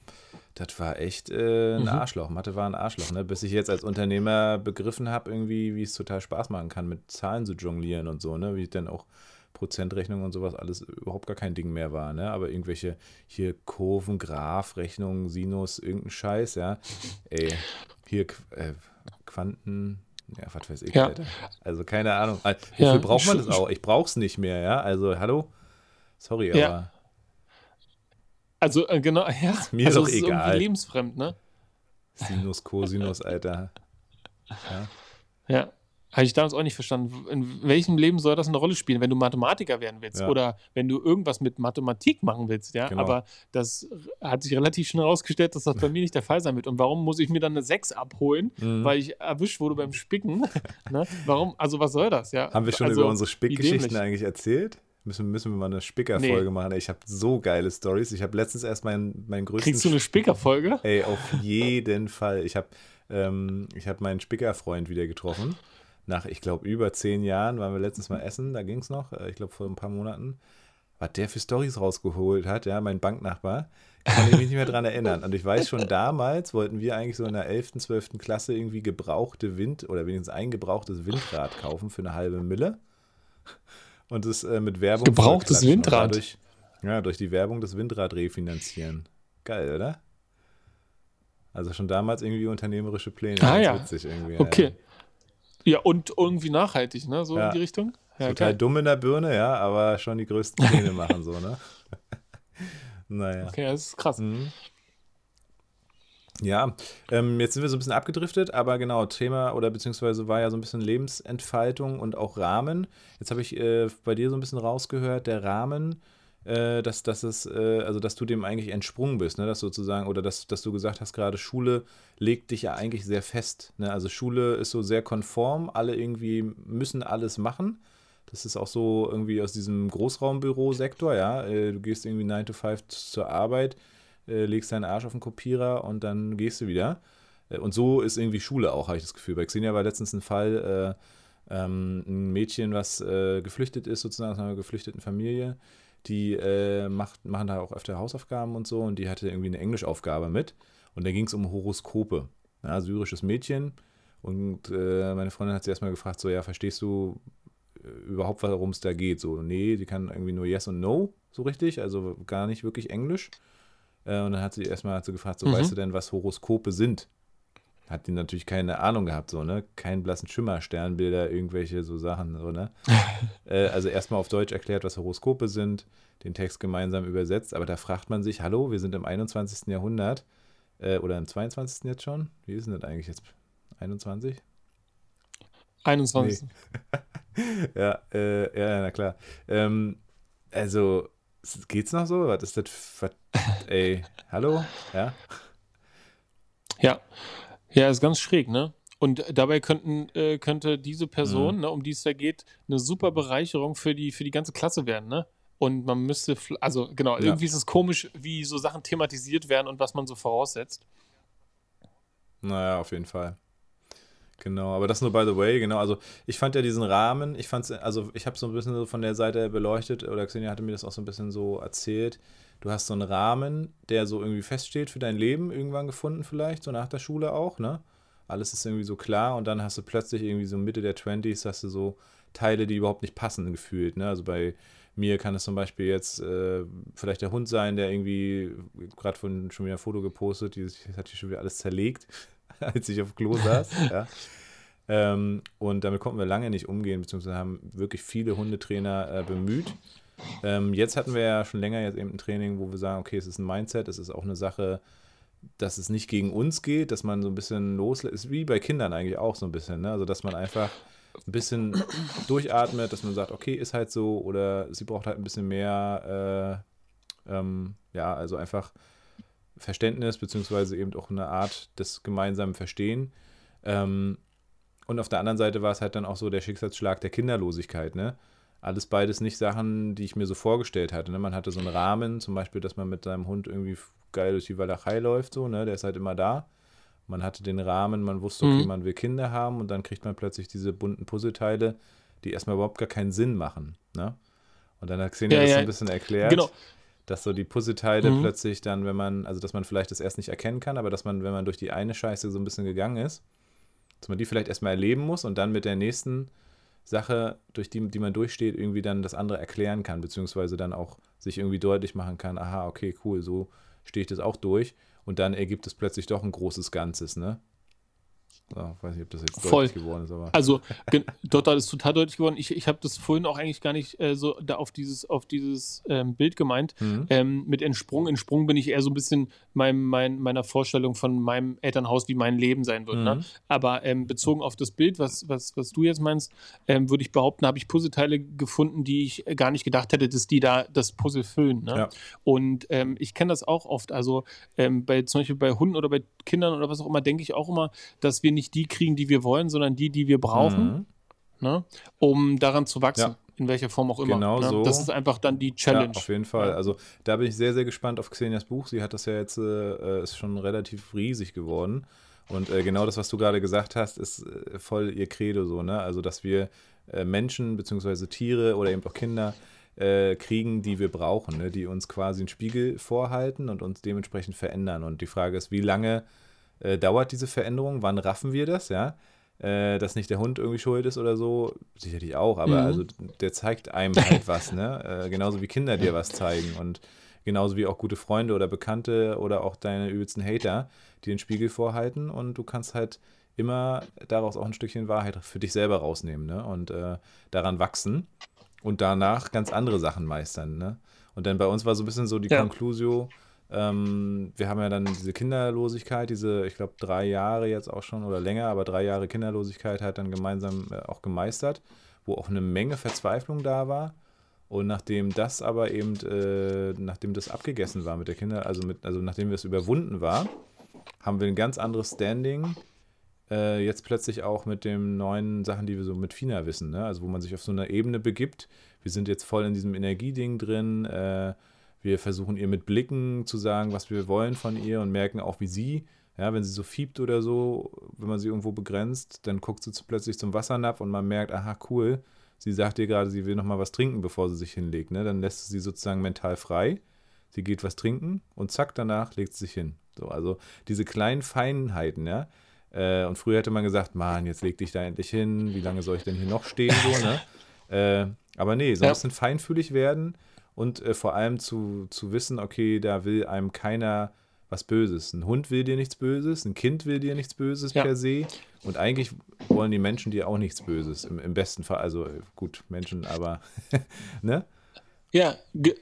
das war echt äh, ein mhm. Arschloch. Mathe war ein Arschloch, ne? Bis ich jetzt als Unternehmer begriffen habe, irgendwie, wie es total Spaß machen kann, mit Zahlen zu jonglieren und so, ne? Wie ich dann auch Prozentrechnung und sowas alles überhaupt gar kein Ding mehr war, ne? Aber irgendwelche hier Kurven, Graph, Rechnungen, Sinus, irgendein Scheiß, ja. Ey, hier äh, Quanten, ja, was weiß ich, ja. Alter. Also keine Ahnung. Wofür ja, braucht man das auch? Ich brauch's nicht mehr, ja. Also, hallo? Sorry, aber. Ja. Also, äh, genau, ja. Ist mir also, doch egal. Ist irgendwie lebensfremd, ne? Sinus, Cosinus, Alter. Ja. Ja. Habe ich damals auch nicht verstanden. In welchem Leben soll das eine Rolle spielen, wenn du Mathematiker werden willst ja. oder wenn du irgendwas mit Mathematik machen willst, ja? Genau. Aber das hat sich relativ schnell herausgestellt, dass das bei mir nicht der Fall sein wird. Und warum muss ich mir dann eine 6 abholen, mhm. weil ich erwischt wurde beim Spicken? ne? Warum? Also, was soll das, ja? Haben wir schon also, über unsere Spickgeschichten eigentlich erzählt? Müssen, müssen wir mal eine Spickerfolge nee. machen. Ey, ich habe so geile Stories. Ich habe letztens erst meinen, meinen größten. Kriegst du eine Spickerfolge? Ey, auf jeden Fall. Ich habe ähm, hab meinen Spickerfreund wieder getroffen nach, ich glaube, über zehn Jahren waren wir letztens mal essen, da ging es noch, äh, ich glaube vor ein paar Monaten, was der für Stories rausgeholt hat, ja, mein Banknachbar, kann ich mich nicht mehr dran erinnern. Und ich weiß schon, damals wollten wir eigentlich so in der 11., 12. Klasse irgendwie gebrauchte Wind oder wenigstens ein gebrauchtes Windrad kaufen für eine halbe Mille. Und es äh, mit Werbung. Gebrauchtes Windrad? Dadurch, ja, durch die Werbung das Windrad refinanzieren. Geil, oder? Also schon damals irgendwie unternehmerische Pläne. Ah, ja. Witzig irgendwie. Okay. Ja. Ja, und irgendwie nachhaltig, ne? So ja. in die Richtung. Ja, Total geil. dumm in der Birne, ja, aber schon die größten Pläne machen, so, ne? naja. Okay, das ist krass. Mhm. Ja, ähm, jetzt sind wir so ein bisschen abgedriftet, aber genau, Thema oder beziehungsweise war ja so ein bisschen Lebensentfaltung und auch Rahmen. Jetzt habe ich äh, bei dir so ein bisschen rausgehört, der Rahmen äh, dass, dass es, äh, also dass du dem eigentlich entsprungen bist, ne? Dass sozusagen, oder dass, dass du gesagt hast, gerade Schule legt dich ja eigentlich sehr fest. Ne? Also Schule ist so sehr konform, alle irgendwie müssen alles machen. Das ist auch so irgendwie aus diesem Großraumbürosektor, ja. Äh, du gehst irgendwie 9 to 5 zur Arbeit, äh, legst deinen Arsch auf den Kopierer und dann gehst du wieder. Äh, und so ist irgendwie Schule auch, habe ich das Gefühl. Bei Xenia war letztens ein Fall, äh, ähm, ein Mädchen, was geflüchtet ist, sozusagen aus einer geflüchteten Familie die äh, macht, machen da auch öfter Hausaufgaben und so und die hatte irgendwie eine Englischaufgabe mit und da ging es um Horoskope. Ja, syrisches Mädchen und äh, meine Freundin hat sie erstmal gefragt, so ja, verstehst du äh, überhaupt, worum es da geht? So, nee, die kann irgendwie nur Yes und No, so richtig, also gar nicht wirklich Englisch. Äh, und dann hat sie erstmal hat sie gefragt, so, mhm. weißt du denn, was Horoskope sind? Hat die natürlich keine Ahnung gehabt, so, ne? Kein blassen Schimmer, Sternbilder, irgendwelche so Sachen, so, ne? äh, also erstmal auf Deutsch erklärt, was Horoskope sind, den Text gemeinsam übersetzt, aber da fragt man sich, hallo, wir sind im 21. Jahrhundert äh, oder im 22. jetzt schon? Wie ist denn das eigentlich jetzt? 21? 21. Nee. ja, äh, ja, na klar. Ähm, also, geht's noch so? Was ist das? Was, ey, hallo? Ja? Ja, ja, ist ganz schräg, ne? Und dabei könnten, äh, könnte diese Person, mhm. ne, um die es da geht, eine super Bereicherung für die, für die ganze Klasse werden, ne? Und man müsste, also genau, ja. irgendwie ist es komisch, wie so Sachen thematisiert werden und was man so voraussetzt. Naja, auf jeden Fall. Genau, aber das nur by the way, genau. Also ich fand ja diesen Rahmen, ich fand's, also ich habe so ein bisschen so von der Seite beleuchtet, oder Xenia hatte mir das auch so ein bisschen so erzählt. Du hast so einen Rahmen, der so irgendwie feststeht für dein Leben, irgendwann gefunden vielleicht, so nach der Schule auch, ne? Alles ist irgendwie so klar und dann hast du plötzlich irgendwie so Mitte der 20s, hast du so Teile, die überhaupt nicht passen gefühlt, ne? Also bei mir kann es zum Beispiel jetzt äh, vielleicht der Hund sein, der irgendwie gerade von schon wieder ein Foto gepostet, die hat hier schon wieder alles zerlegt, als ich auf Klo saß. ja. ähm, und damit konnten wir lange nicht umgehen, beziehungsweise haben wirklich viele Hundetrainer äh, bemüht. Ähm, jetzt hatten wir ja schon länger jetzt eben ein Training, wo wir sagen, okay, es ist ein Mindset, es ist auch eine Sache, dass es nicht gegen uns geht, dass man so ein bisschen loslässt, ist wie bei Kindern eigentlich auch so ein bisschen, ne? also dass man einfach ein bisschen durchatmet, dass man sagt, okay, ist halt so, oder sie braucht halt ein bisschen mehr, äh, ähm, ja, also einfach Verständnis, beziehungsweise eben auch eine Art des gemeinsamen Verstehen. Ähm, und auf der anderen Seite war es halt dann auch so der Schicksalsschlag der Kinderlosigkeit, ne? Alles beides nicht Sachen, die ich mir so vorgestellt hatte. Ne? Man hatte so einen Rahmen, zum Beispiel, dass man mit seinem Hund irgendwie geil durch die Walachei läuft, so, ne? Der ist halt immer da. Man hatte den Rahmen, man wusste, okay, mhm. man will Kinder haben und dann kriegt man plötzlich diese bunten Puzzleteile, die erstmal überhaupt gar keinen Sinn machen. Ne? Und dann hat Xenia ja, das ja. so ein bisschen erklärt. Genau. Dass so die Puzzleteile mhm. plötzlich dann, wenn man, also dass man vielleicht das erst nicht erkennen kann, aber dass man, wenn man durch die eine Scheiße so ein bisschen gegangen ist, dass man die vielleicht erstmal erleben muss und dann mit der nächsten Sache, durch die, die man durchsteht, irgendwie dann das andere erklären kann, beziehungsweise dann auch sich irgendwie deutlich machen kann, aha, okay, cool, so stehe ich das auch durch. Und dann ergibt es plötzlich doch ein großes Ganzes, ne? Ja, weiß nicht, ob das jetzt Voll. deutlich geworden ist, aber. Also, dort ist total deutlich geworden. Ich, ich habe das vorhin auch eigentlich gar nicht äh, so da auf dieses, auf dieses ähm, Bild gemeint. Mhm. Ähm, mit Entsprung. In Sprung bin ich eher so ein bisschen meinem, mein, meiner Vorstellung von meinem Elternhaus, wie mein Leben sein wird. Ne? Mhm. Ne? Aber ähm, bezogen auf das Bild, was, was, was du jetzt meinst, ähm, würde ich behaupten, habe ich Puzzleteile gefunden, die ich gar nicht gedacht hätte, dass die da das Puzzle füllen. Ne? Ja. Und ähm, ich kenne das auch oft. Also ähm, bei zum Beispiel bei Hunden oder bei Kindern oder was auch immer, denke ich auch immer, dass wir nicht die kriegen, die wir wollen, sondern die, die wir brauchen, mhm. ne, um daran zu wachsen. Ja. In welcher Form auch immer. Genau ne? so. Das ist einfach dann die Challenge. Ja, auf jeden Fall. Also da bin ich sehr, sehr gespannt auf Xenias Buch. Sie hat das ja jetzt, äh, ist schon relativ riesig geworden. Und äh, genau das, was du gerade gesagt hast, ist äh, voll ihr Credo so, ne? Also, dass wir äh, Menschen bzw. Tiere oder eben auch Kinder äh, kriegen, die wir brauchen, ne? die uns quasi einen Spiegel vorhalten und uns dementsprechend verändern. Und die Frage ist, wie lange äh, dauert diese Veränderung? Wann raffen wir das, ja? Äh, dass nicht der Hund irgendwie schuld ist oder so, sicherlich auch, aber mhm. also der zeigt einem halt was, ne? Äh, genauso wie Kinder dir was zeigen und genauso wie auch gute Freunde oder Bekannte oder auch deine übelsten Hater, die den Spiegel vorhalten und du kannst halt immer daraus auch ein Stückchen Wahrheit für dich selber rausnehmen, ne? Und äh, daran wachsen und danach ganz andere Sachen meistern, ne? Und dann bei uns war so ein bisschen so die ja. Conclusio, ähm, wir haben ja dann diese Kinderlosigkeit, diese, ich glaube, drei Jahre jetzt auch schon oder länger, aber drei Jahre Kinderlosigkeit halt dann gemeinsam äh, auch gemeistert, wo auch eine Menge Verzweiflung da war. Und nachdem das aber eben, äh, nachdem das abgegessen war mit der Kinder, also, mit, also nachdem wir es überwunden war, haben wir ein ganz anderes Standing. Äh, jetzt plötzlich auch mit den neuen Sachen, die wir so mit FINA wissen, ne? also wo man sich auf so eine Ebene begibt. Wir sind jetzt voll in diesem Energieding drin. Äh, wir versuchen ihr mit Blicken zu sagen, was wir wollen von ihr und merken auch, wie sie, ja, wenn sie so fiebt oder so, wenn man sie irgendwo begrenzt, dann guckt sie plötzlich zum Wassernapf und man merkt, aha, cool, sie sagt ihr gerade, sie will noch mal was trinken, bevor sie sich hinlegt. Ne? Dann lässt sie sozusagen mental frei. Sie geht was trinken und zack, danach legt sie sich hin. So, also diese kleinen Feinheiten, ja. Äh, und früher hätte man gesagt, Mann, jetzt leg dich da endlich hin, wie lange soll ich denn hier noch stehen? So, ne? äh, aber nee, so ein bisschen feinfühlig werden und äh, vor allem zu, zu wissen, okay, da will einem keiner was Böses. Ein Hund will dir nichts Böses, ein Kind will dir nichts Böses ja. per se. Und eigentlich wollen die Menschen dir auch nichts Böses, im, im besten Fall. Also gut, Menschen, aber, ne? Ja,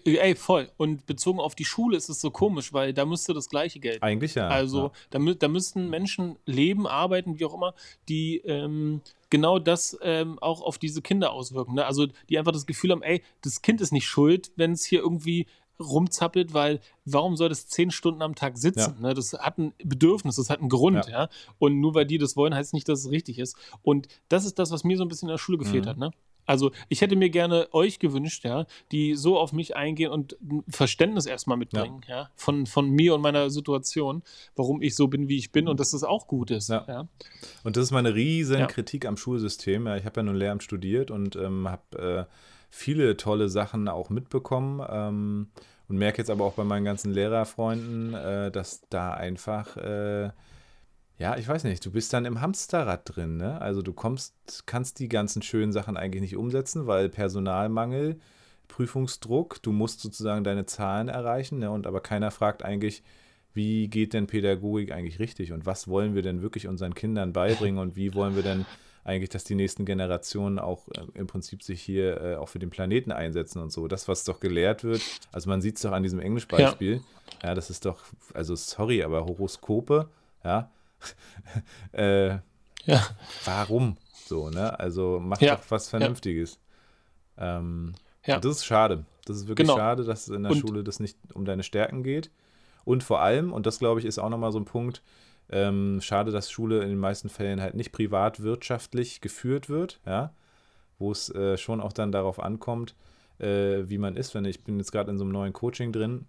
ey, voll. Und bezogen auf die Schule ist es so komisch, weil da müsste das Gleiche gelten. Eigentlich ja. Also ja. Da, da müssten Menschen leben, arbeiten, wie auch immer, die ähm, genau das ähm, auch auf diese Kinder auswirken. Ne? Also die einfach das Gefühl haben, ey, das Kind ist nicht schuld, wenn es hier irgendwie rumzappelt, weil warum soll das zehn Stunden am Tag sitzen? Ja. Ne? Das hat ein Bedürfnis, das hat einen Grund, ja. ja. Und nur weil die das wollen, heißt nicht, dass es richtig ist. Und das ist das, was mir so ein bisschen in der Schule gefehlt mhm. hat. Ne? Also ich hätte mir gerne euch gewünscht, ja, die so auf mich eingehen und ein Verständnis erstmal mitbringen, ja. ja, von, von mir und meiner Situation, warum ich so bin, wie ich bin und dass das auch gut ist. Ja. ja. Und das ist meine riesen. Kritik am Schulsystem. Ja, ich habe ja nun Lehramt studiert und ähm, habe äh, viele tolle Sachen auch mitbekommen. Ähm, und merke jetzt aber auch bei meinen ganzen Lehrerfreunden, äh, dass da einfach äh, ja, ich weiß nicht, du bist dann im Hamsterrad drin, ne? Also du kommst, kannst die ganzen schönen Sachen eigentlich nicht umsetzen, weil Personalmangel, Prüfungsdruck, du musst sozusagen deine Zahlen erreichen, ne? Und aber keiner fragt eigentlich, wie geht denn Pädagogik eigentlich richtig und was wollen wir denn wirklich unseren Kindern beibringen und wie wollen wir denn eigentlich, dass die nächsten Generationen auch äh, im Prinzip sich hier äh, auch für den Planeten einsetzen und so. Das, was doch gelehrt wird, also man sieht es doch an diesem Englischbeispiel, ja. ja, das ist doch, also sorry, aber Horoskope, ja, äh, ja. Warum? So, ne? Also macht ja. doch was Vernünftiges. Ja. Ähm, ja. das ist schade. Das ist wirklich genau. schade, dass in der und Schule das nicht um deine Stärken geht. Und vor allem, und das glaube ich ist auch nochmal so ein Punkt, ähm, schade, dass Schule in den meisten Fällen halt nicht privatwirtschaftlich geführt wird, ja, wo es äh, schon auch dann darauf ankommt, äh, wie man ist. Wenn ich bin jetzt gerade in so einem neuen Coaching drin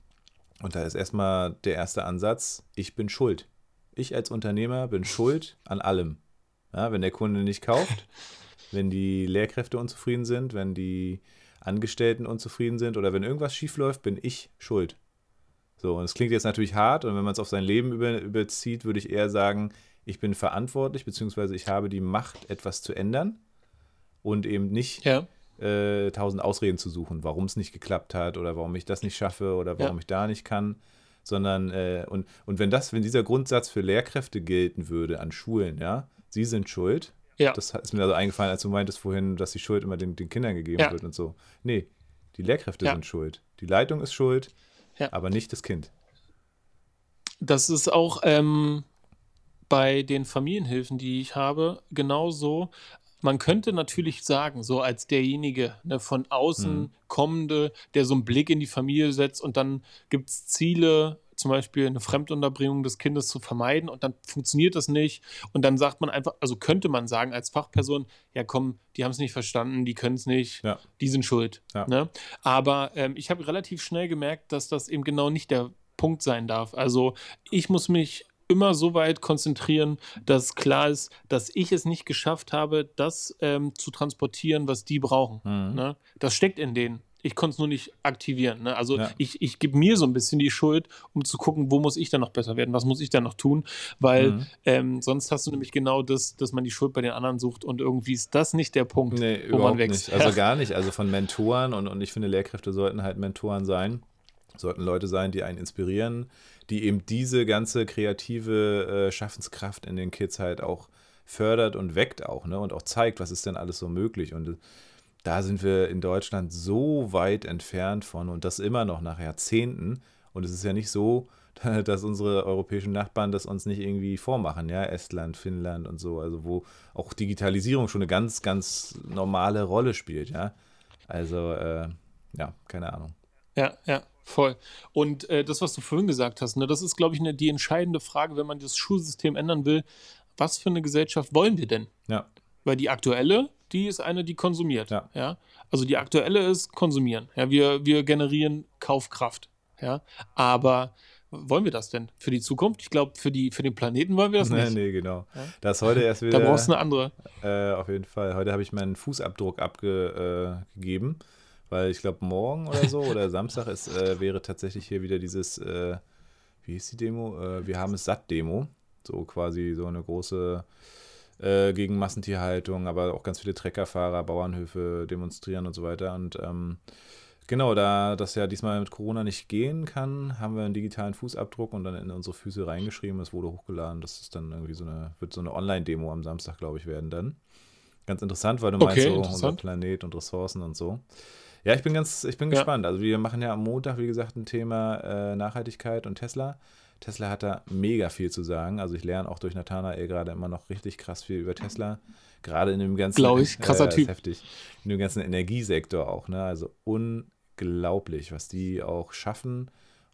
und da ist erstmal der erste Ansatz, ich bin schuld ich als Unternehmer bin schuld an allem. Ja, wenn der Kunde nicht kauft, wenn die Lehrkräfte unzufrieden sind, wenn die Angestellten unzufrieden sind oder wenn irgendwas schief läuft, bin ich schuld. So, und es klingt jetzt natürlich hart und wenn man es auf sein Leben über, überzieht, würde ich eher sagen, ich bin verantwortlich, beziehungsweise ich habe die Macht, etwas zu ändern und eben nicht Ja. äh, tausend Ausreden zu suchen, warum es nicht geklappt hat oder warum ich das nicht schaffe oder warum Ja. ich da nicht kann, sondern äh, und, und wenn das, wenn dieser Grundsatz für Lehrkräfte gelten würde an Schulen, ja, sie sind schuld. Ja. Das ist mir also eingefallen, als du meintest vorhin, dass die Schuld immer den, den Kindern gegeben Ja. wird und so. Nee, die Lehrkräfte Ja. sind schuld. Die Leitung ist schuld, aber nicht das Kind. Das ist auch ähm, bei den Familienhilfen, die ich habe, genauso. Man könnte natürlich sagen, so als derjenige ne, von außen Mhm. kommende, der so einen Blick in die Familie setzt und dann gibt es Ziele, zum Beispiel eine Fremdunterbringung des Kindes zu vermeiden und dann funktioniert das nicht und dann sagt man einfach, also könnte man sagen als Fachperson, ja komm, die haben es nicht verstanden, die können es nicht, Ja. die sind schuld. Ja. Ne? Aber ähm, ich habe relativ schnell gemerkt, dass das eben genau nicht der Punkt sein darf. Also ich muss mich immer so weit konzentrieren, dass klar ist, dass ich es nicht geschafft habe, das ähm, zu transportieren, was die brauchen. Mhm. Ne? Das steckt in denen. Ich konnte es nur nicht aktivieren. Ne? Also Ja. ich, ich gebe mir so ein bisschen die Schuld, um zu gucken, wo muss ich dann noch besser werden, was muss ich dann noch tun, weil Mhm. ähm, sonst hast du nämlich genau das, dass man die Schuld bei den anderen sucht und irgendwie ist das nicht der Punkt, Nee, wo man wächst. nicht. Also gar nicht. Also von Mentoren und, und ich finde, Lehrkräfte sollten halt Mentoren sein. Sollten Leute sein, die einen inspirieren, die eben diese ganze kreative äh, Schaffenskraft in den Kids halt auch fördert und weckt auch, ne? Und auch zeigt, was ist denn alles so möglich. Und äh, da sind wir in Deutschland so weit entfernt von und das immer noch nach Jahrzehnten. Und es ist ja nicht so, dass unsere europäischen Nachbarn das uns nicht irgendwie vormachen, ja, Estland, Finnland und so, also wo auch Digitalisierung schon eine ganz, ganz normale Rolle spielt, ja. Also, äh, ja, keine Ahnung. Ja, ja, voll. Und äh, das, was du vorhin gesagt hast, ne, das ist, glaube ich, ne, die entscheidende Frage, wenn man das Schulsystem ändern will. Was für eine Gesellschaft wollen wir denn? Ja, Weil die aktuelle, die ist eine, die konsumiert. Ja. Also die aktuelle ist konsumieren. Ja, wir, wir generieren Kaufkraft. Ja. Aber wollen wir das denn für die Zukunft? Ich glaube, für, die, für den Planeten wollen wir das nee, nicht. nee, genau. Ja. Das heute erst Da wieder. brauchst du eine andere. Äh, auf jeden Fall. Heute habe ich meinen Fußabdruck abgegeben, weil ich glaube, morgen oder so oder Samstag ist, äh, wäre tatsächlich hier wieder dieses, äh, wie hieß die Demo? Äh, wir haben es satt Demo. So quasi so eine große äh, gegen Massentierhaltung, aber auch ganz viele Treckerfahrer, Bauernhöfe demonstrieren und so weiter. Und ähm, genau, da das ja diesmal mit Corona nicht gehen kann, haben wir einen digitalen Fußabdruck und dann in unsere Füße reingeschrieben. Es wurde hochgeladen. Das ist dann irgendwie so eine, wird so eine Online-Demo am Samstag, glaube ich, werden dann. Ganz interessant, weil du Okay, meinst so unser. Planet und Ressourcen und so. Ja, ich bin ganz, ich bin Ja. gespannt. Also wir machen ja am Montag, wie gesagt, ein Thema äh, Nachhaltigkeit und Tesla. Tesla hat da mega viel zu sagen. Also ich lerne auch durch Nathanael gerade immer noch richtig krass viel über Tesla. Gerade in dem ganzen, Glaub ich, krasser ist Typ. heftig. In dem ganzen Energiesektor auch. Ne? Also unglaublich, was die auch schaffen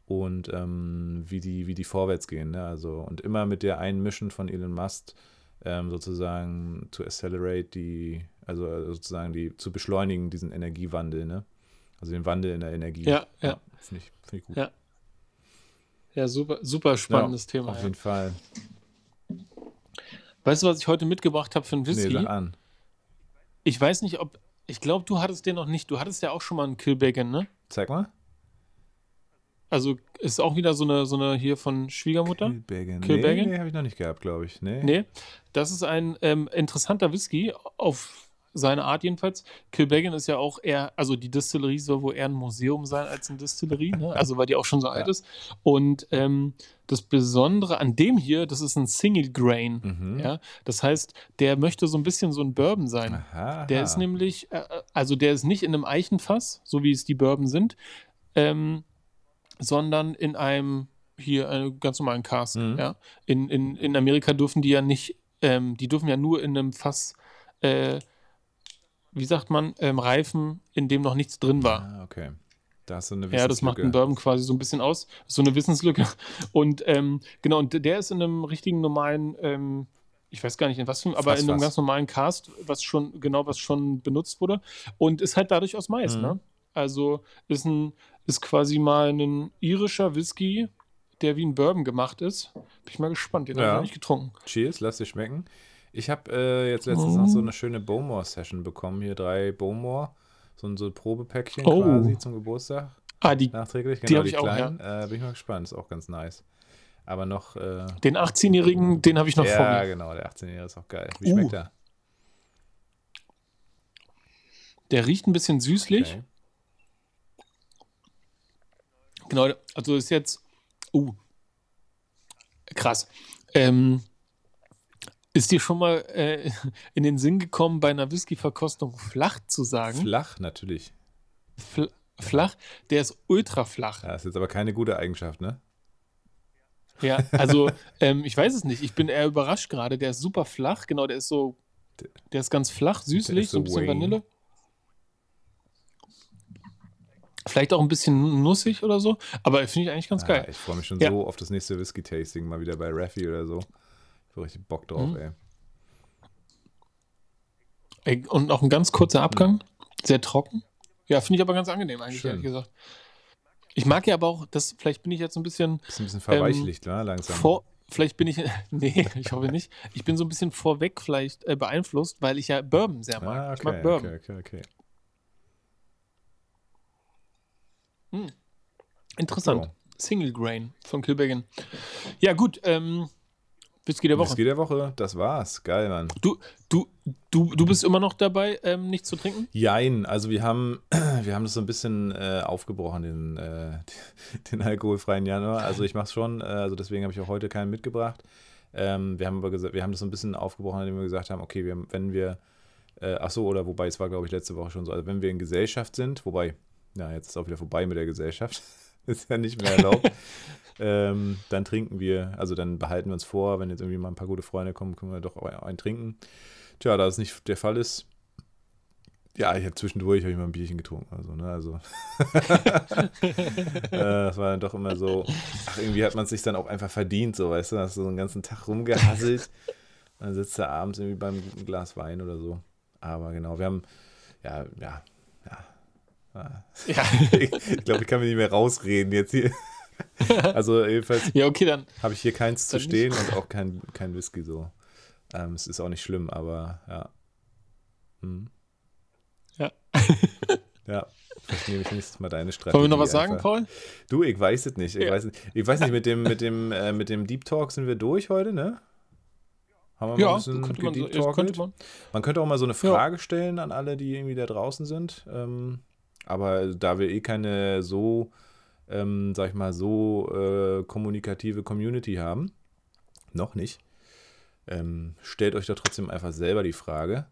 und ähm, wie, die, wie die vorwärts gehen. Ne? Also, und immer mit der einen Mission von Elon Musk ähm, sozusagen to accelerate die, also sozusagen die, zu beschleunigen diesen Energiewandel, ne? Also den Wandel in der Energie. Ja, ja. Finde ich, find ich gut. Ja. Ja, super, super spannendes Ja, Thema. Auf Ja. jeden Fall. Weißt du, was ich heute mitgebracht habe für einen Nee, Whisky? sag an. ich weiß nicht, ob. Ich glaube, du hattest den noch nicht. Du hattest ja auch schon mal einen Killbacon, ne? Zeig mal. Also ist auch wieder so eine, so eine hier von Schwiegermutter. Kilbeggan. Kilbeggan? Nee, nee habe ich noch nicht gehabt, glaube ich. Nee. Nee, das ist ein ähm, interessanter Whisky, auf seine Art jedenfalls. Kilbeggan ist ja auch eher, also die Distillerie soll wohl eher ein Museum sein als eine Distillerie, ne? also weil die auch schon so alt ist. Und ähm, das Besondere an dem hier, das ist ein Single Grain. Mhm. Ja? Das heißt, der möchte so ein bisschen so ein Bourbon sein. Aha. Der ist nämlich, äh, also der ist nicht in einem Eichenfass, so wie es die Bourbon sind, ähm, sondern in einem hier einen ganz normalen Cask. Mhm. Ja? In, in, in Amerika dürfen die ja nicht, ähm, die dürfen ja nur in einem Fass, äh, wie sagt man, ähm, reifen, in dem noch nichts drin war. Ah, okay. Da ist so eine Ja, das macht einen Wissenslücke. Bourbon quasi so ein bisschen aus. So eine Wissenslücke. Und ähm, genau, und der ist in einem richtigen normalen, ähm, ich weiß gar nicht in was für, aber Fass, in einem Fass. ganz normalen Cast, was schon, genau, was schon benutzt wurde. Und ist halt dadurch aus Mais, Mhm. ne? Also ist ein, ist quasi mal ein irischer Whisky, der wie ein Bourbon gemacht ist. Bin ich mal gespannt, den habe ich Ja. noch nicht getrunken. Cheers, lass dir schmecken. Ich habe äh, jetzt letztens noch so Oh. eine schöne Bowmore-Session bekommen. Hier drei Bowmore. So ein so Probepäckchen Oh. quasi zum Geburtstag. Ah, die, Nachträglich. Die Genau, hab ich auch, kleinen. Äh, bin ich mal gespannt. Ist auch ganz nice. Aber noch. Äh, den 18-Jährigen, den habe ich noch vor ja, genau. Der 18-Jährige ist auch geil. Wie Uh. schmeckt er? Der riecht ein bisschen süßlich. Okay. Genau, also ist jetzt. Uh. Krass. Ähm, ist dir schon mal äh, in den Sinn gekommen, bei einer Whisky-Verkostung flach zu sagen? Flach, natürlich. Fl flach? Der ist ultra flach. Ja, ist jetzt aber keine gute Eigenschaft, ne? Ja, also ähm, ich weiß es nicht. Ich bin eher überrascht gerade. Der ist super flach. Genau, der ist so. Der ist ganz flach, süßlich, so ein bisschen Wayne. Vanille. Vielleicht auch ein bisschen nussig oder so. Aber finde ich eigentlich ganz Ja, geil. ich freue mich schon Ja. so auf das nächste Whisky-Tasting, mal wieder bei Raffi oder so. Ich habe richtig Bock drauf, Mhm. ey. Ey, Und noch ein ganz kurzer Abgang. Sehr trocken. Ja, finde ich aber ganz angenehm, eigentlich, Schön. ehrlich gesagt. Ich mag ja aber auch, das, vielleicht bin ich jetzt so ein bisschen Ist ein bisschen verweichlicht, ne? Langsam. vor. Vielleicht bin ich. Nee, ich hoffe nicht. Ich bin so ein bisschen vorweg vielleicht äh, beeinflusst, weil ich ja Bourbon sehr mag. ah, Ich okay, mag Bourbon. okay, okay, okay. Interessant. So. Single Grain von Kilbegin. Ja, gut. Ähm, Whisky der Woche. Whisky der Woche, das war's. Geil, Mann. Du, du, du, du bist immer noch dabei, ähm, nichts zu trinken? Jein, also wir haben, wir haben das so ein bisschen äh, aufgebrochen, den, äh, den alkoholfreien Januar. Also ich mach's schon, äh, also deswegen habe ich auch heute keinen mitgebracht. Ähm, wir haben aber gesagt, wir haben das so ein bisschen aufgebrochen, indem wir gesagt haben, okay, wir, wenn wir, äh, ach so, oder wobei, es war glaube ich letzte Woche schon so, also wenn wir in Gesellschaft sind, wobei, ja, jetzt ist auch wieder vorbei mit der Gesellschaft, ist ja nicht mehr erlaubt, ähm, dann trinken wir, also dann behalten wir uns vor, wenn jetzt irgendwie mal ein paar gute Freunde kommen, können wir doch auch einen trinken. Tja, da das nicht der Fall ist, ja, ich habe zwischendurch hab ich mal ein Bierchen getrunken. Also, ne, also. äh, das war dann doch immer so, ach, irgendwie hat man es sich dann auch einfach verdient, so, weißt du, hast du so einen ganzen Tag rumgehasselt. dann sitzt du abends irgendwie beim Glas Wein oder so. Aber genau, wir haben, ja, ja, ja. ja. Ja. ich glaube, ich kann mich nicht mehr rausreden jetzt hier. Also jedenfalls ja, okay, dann. habe ich hier keins zu Dann nicht. stehen und auch kein, kein Whisky so. Ähm, es ist auch nicht schlimm, aber ja. Hm. Ja. Ja, vielleicht nehme ich nächstes Mal deine Strategie. Wollen wir noch was sagen, einfach. Paul? Du, ich weiß es nicht. Ich, Ja. weiß, nicht. ich weiß nicht, mit dem, mit, dem, äh, mit dem Deep Talk sind wir durch heute, ne? Haben wir mal Ja, ein bisschen könnte man, so, könnte man. Man könnte auch mal so eine Ja. Frage stellen an alle, die irgendwie da draußen sind. Ähm, aber da wir eh keine so, ähm, sag ich mal, so äh, kommunikative Community haben, noch nicht, ähm, stellt euch doch trotzdem einfach selber die Frage,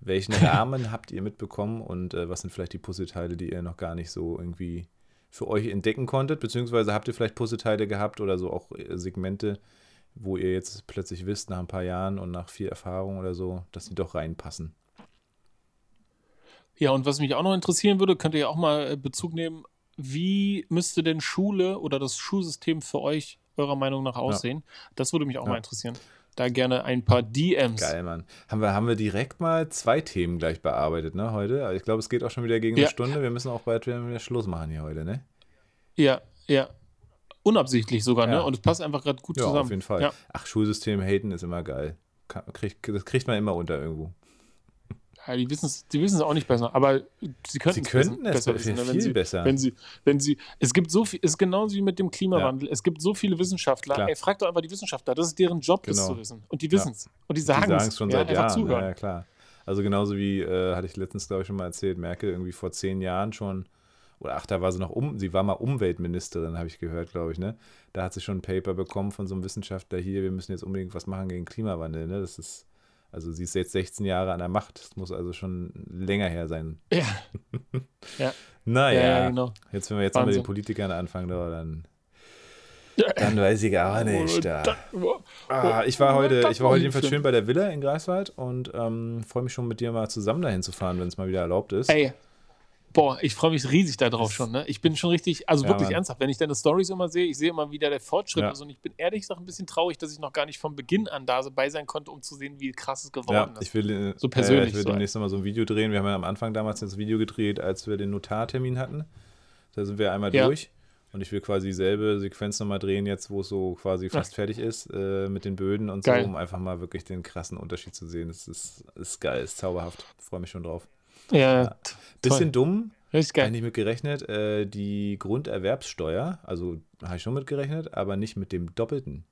welchen Rahmen habt ihr mitbekommen und äh, was sind vielleicht die Puzzleteile, die ihr noch gar nicht so irgendwie für euch entdecken konntet, beziehungsweise habt ihr vielleicht Puzzleteile gehabt oder so auch äh, Segmente, wo ihr jetzt plötzlich wisst, nach ein paar Jahren und nach viel Erfahrung oder so, dass die doch reinpassen. Ja, und was mich auch noch interessieren würde, könnt ihr ja auch mal äh, Bezug nehmen, wie müsste denn Schule oder das Schulsystem für euch eurer Meinung nach aussehen? Das würde mich auch Ja. mal interessieren. Da gerne ein paar DMs. Geil, Mann. Haben wir, haben wir direkt mal zwei Themen gleich bearbeitet, ne, heute? Also Ich glaube, es geht auch schon wieder gegen Ja. eine Stunde. Wir müssen auch bald wieder Schluss machen hier heute, ne? Ja, ja. Unabsichtlich sogar, Ja. ne? Und es passt einfach gerade gut Ja, zusammen. auf jeden Fall. Ja. Ach, Schulsystem haten ist immer geil. Kann, das kriegt man immer unter irgendwo. Ja, die wissen es die wissen's auch nicht besser, aber sie könnten Sie könnten es besser viel wissen, ne? wenn sie, besser. Wenn sie, wenn sie, es gibt so viel, es ist genauso wie mit dem Klimawandel. Es gibt so viele Wissenschaftler. Klar. Ey, frag doch einfach die Wissenschaftler. Das ist deren Job, das Genau. zu wissen. Und die wissen es. Und die sagen es. schon ja, seit Jahren. Zuhören. Ja, ja, klar. Also genauso wie, äh, hatte ich letztens, glaube ich, schon mal erzählt, Merkel irgendwie vor zehn Jahren schon, oder ach, da war sie noch um, sie war mal Umweltministerin, habe ich gehört, glaube ich, ne? Da hat sie schon ein Paper bekommen von so einem Wissenschaftler hier, wir müssen jetzt unbedingt was machen gegen Klimawandel, ne? Das ist, also sie ist jetzt 16 Jahre an der Macht, das muss also schon länger her sein. Ja, ja, Naja, ja, ja, genau. jetzt, wenn wir jetzt noch mit Wahnsinn. den Politikern anfangen, da, dann, dann weiß ich auch nicht. Da. Ah, ich war heute, ich war heute jedenfalls schön bei der Villa in Greifswald und ähm, freue mich schon mit dir mal zusammen dahin zu fahren, wenn es mal wieder erlaubt ist. Ey, boah, ich freue mich riesig darauf schon. Ne? Ich bin schon richtig, also Ja, wirklich Mann. ernsthaft, wenn ich deine Stories immer sehe, ich sehe immer wieder der Fortschritt Ja. ist und ich bin ehrlich gesagt ein bisschen traurig, dass ich noch gar nicht von Beginn an da dabei sein konnte, um zu sehen, wie krass es geworden Ja, ist. ich will, äh, So persönlich Äh, ich will so. demnächst nochmal so ein Video drehen. Wir haben ja am Anfang damals das Video gedreht, als wir den Notartermin hatten. Da sind wir einmal Ja. durch. Und ich will quasi dieselbe Sequenz nochmal drehen, jetzt wo es so quasi fast fertig ist, äh, mit den Böden und Geil. so, um einfach mal wirklich den krassen Unterschied zu sehen. Das ist, ist geil, ist zauberhaft. Freue mich schon drauf. Ja. Bisschen dumm, Richtig geil. eigentlich mit gerechnet, äh, die Grunderwerbssteuer, also habe ich schon mit gerechnet, aber nicht mit dem Doppelten.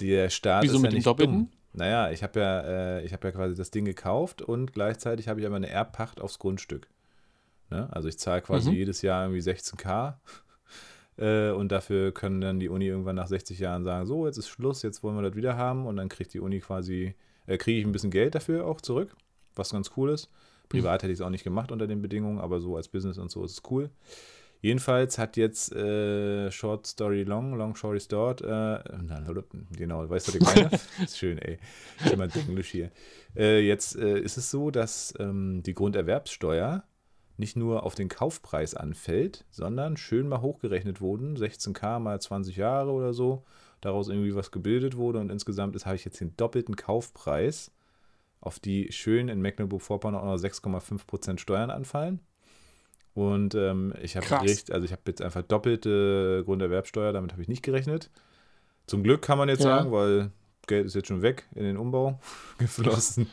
Der Staat Wieso ist mit ja dem nicht Doppelten? dumm. Naja, ich habe ja, äh, ich habe ja quasi das Ding gekauft und gleichzeitig habe ich aber eine Erbpacht aufs Grundstück. Ne? Also ich zahle quasi Mhm. jedes Jahr irgendwie 16k äh, und dafür können dann die Uni irgendwann nach 60 Jahren sagen, so, jetzt ist Schluss, jetzt wollen wir das wieder haben und dann kriegt die Uni quasi, äh, kriege ich ein bisschen Geld dafür auch zurück, was ganz cool ist. Privat hätte ich es auch nicht gemacht unter den Bedingungen, aber so als Business und so ist es cool. Jedenfalls hat jetzt äh, Short Story Long, Long Story Short, äh, na, genau, weißt du, ich meine? ist schön, ey. Ist immer Englisch hier. Äh, jetzt äh, ist es so, dass ähm, die Grunderwerbssteuer nicht nur auf den Kaufpreis anfällt, sondern schön mal hochgerechnet wurden, 16k mal 20 Jahre oder so, daraus irgendwie was gebildet wurde und insgesamt ist, habe ich jetzt den doppelten Kaufpreis, auf die schön in Mecklenburg-Vorpommern auch noch 6,5% Steuern anfallen. Und ähm, ich habe also ich habe jetzt einfach doppelte Grunderwerbsteuer, damit habe ich nicht gerechnet. Zum Glück kann man jetzt Ja. sagen, weil Geld ist jetzt schon weg in den Umbau geflossen.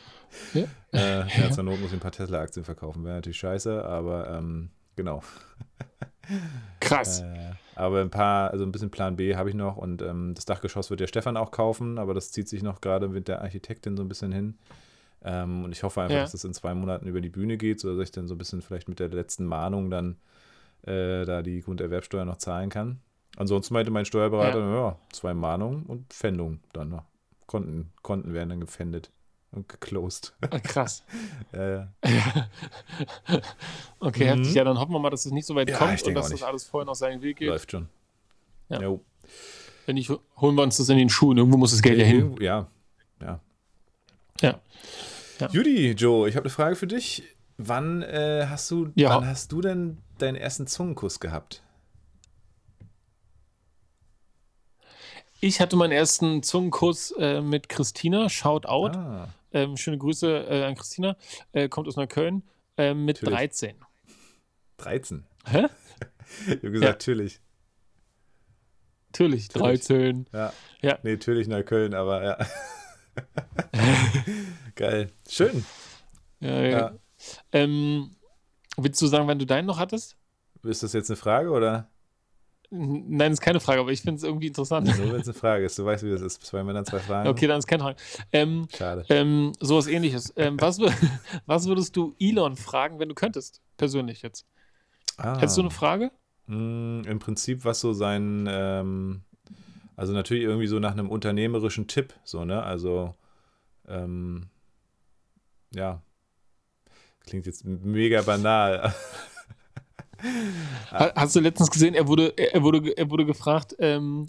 Ja. Äh, ja, zur Not muss ich ein paar Tesla-Aktien verkaufen, wäre natürlich scheiße, aber ähm, genau. Krass. Äh, aber ein paar, also ein bisschen Plan B habe ich noch und ähm, das Dachgeschoss wird der Stefan auch kaufen, aber das zieht sich noch gerade mit der Architektin so ein bisschen hin. Ähm, und ich hoffe einfach, Ja. dass das in zwei Monaten über die Bühne geht, sodass ich dann so ein bisschen vielleicht mit der letzten Mahnung dann äh, da die Grunderwerbsteuer noch zahlen kann. Ansonsten meinte mein Steuerberater, ja, zwei Mahnungen und Pfändung dann noch. Konten, Konten werden dann gefändet und geclosed. Ah, Krass. ja, ja. Okay, Mhm. heftig. Ja, dann hoffen wir mal, dass es nicht so weit Ja, kommt und dass das alles vorher noch seinen Weg geht. läuft schon. Ja. Jo. Wenn nicht, holen wir uns das in den Schuhen. Irgendwo muss das Geld ja hin. Ja, ja. Ja. Ja. Judy, Joe, ich habe eine Frage für dich. Wann äh, hast du, Ja. wann hast du denn deinen ersten Zungenkuss gehabt? Ich hatte meinen ersten Zungenkuss äh, mit Christina. Shout out. Ah, Ähm, schöne Grüße äh, an Christina. Äh, kommt aus Neukölln. Ähm, mit Natürlich. 13. 13. Hä? Ich habe gesagt, Ja. natürlich. Natürlich, Natürlich. 13. Ja. Ja. Nee, natürlich Neukölln, aber ja. Geil. Schön. Ja, ja. Ja. Ähm, willst du sagen, wann du deinen noch hattest? Ist das jetzt eine Frage oder? Nein, ist keine Frage, aber ich finde es irgendwie interessant. Nur wenn es eine Frage ist. Du weißt, wie das ist. Zwei Männer, zwei Fragen. Okay, dann ist keine Frage. Ähm, Schade. ähm, sowas ähnliches. Ähm, was, was würdest du Elon fragen, wenn du könntest? Persönlich jetzt. Ah. Hättest du eine Frage? Mm, Im Prinzip, was so sein, ähm, also natürlich irgendwie so nach einem unternehmerischen Tipp, so, ne? Also, ähm, ja, klingt jetzt mega banal. Ha- Hast du letztens gesehen, er wurde, er wurde, er wurde gefragt, ähm,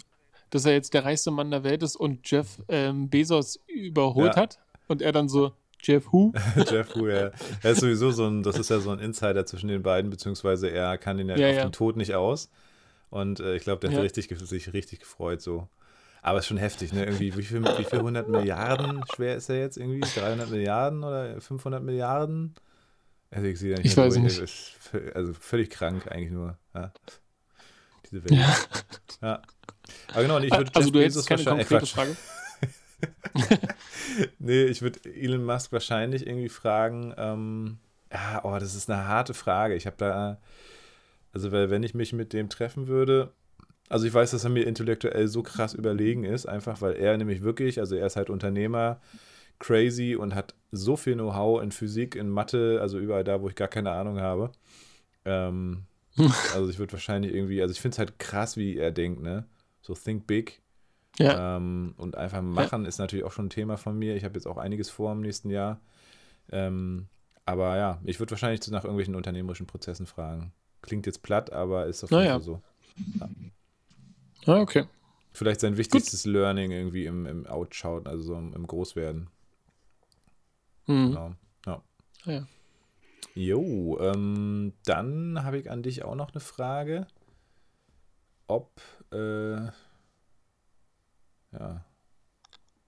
dass er jetzt der reichste Mann der Welt ist und Jeff ähm, Bezos überholt Ja. hat? Und er dann so, Jeff who? Jeff Hu, ja. Er ist sowieso so ein, das ist ja so ein Insider zwischen den beiden, beziehungsweise er kann ihn ja, Ja, auf ja. den Tod nicht aus. Und äh, ich glaube, der hat Ja. richtig, ge- sich richtig gefreut, so. Aber ist schon heftig, ne? Irgendwie, wie viel, wie viel 100 Milliarden schwer ist er jetzt irgendwie? 300 Milliarden oder 500 Milliarden? Also ich sehe da nicht Ich weiß durch. nicht. Also völlig krank eigentlich nur. Ja. Diese Welt. Ja. Ja. Aber genau, ich würde also Jeff du hättest Bezos keine wahrscheinlich- konkrete. Frage. Nee, ich würde Elon Musk wahrscheinlich irgendwie fragen, ähm, ja, oh, das ist eine harte Frage. Ich habe da, also weil wenn ich mich mit dem treffen würde, also ich weiß, dass er mir intellektuell so krass überlegen ist, einfach weil er nämlich wirklich, also er ist halt Unternehmer, crazy und hat so viel Know-how in Physik, in Mathe, also überall da, wo ich gar keine Ahnung habe. Ähm, also ich würde wahrscheinlich irgendwie, also ich finde es halt krass, wie er denkt, ne? So think big. Ja. Ähm, und einfach machen ist natürlich auch schon ein Thema von mir. Ich habe jetzt auch einiges vor im nächsten Jahr. Ähm, aber ja, ich würde wahrscheinlich nach irgendwelchen unternehmerischen Prozessen fragen. Klingt jetzt platt, aber ist auf jeden Naja. Fall so. Ah, okay. Vielleicht sein wichtigstes Learning irgendwie im, im Outschauen, also so im, im Großwerden. Hm. Genau. Ja. Ah, ja. Jo, ähm, dann habe ich an dich auch noch eine Frage. Ob, äh, ja,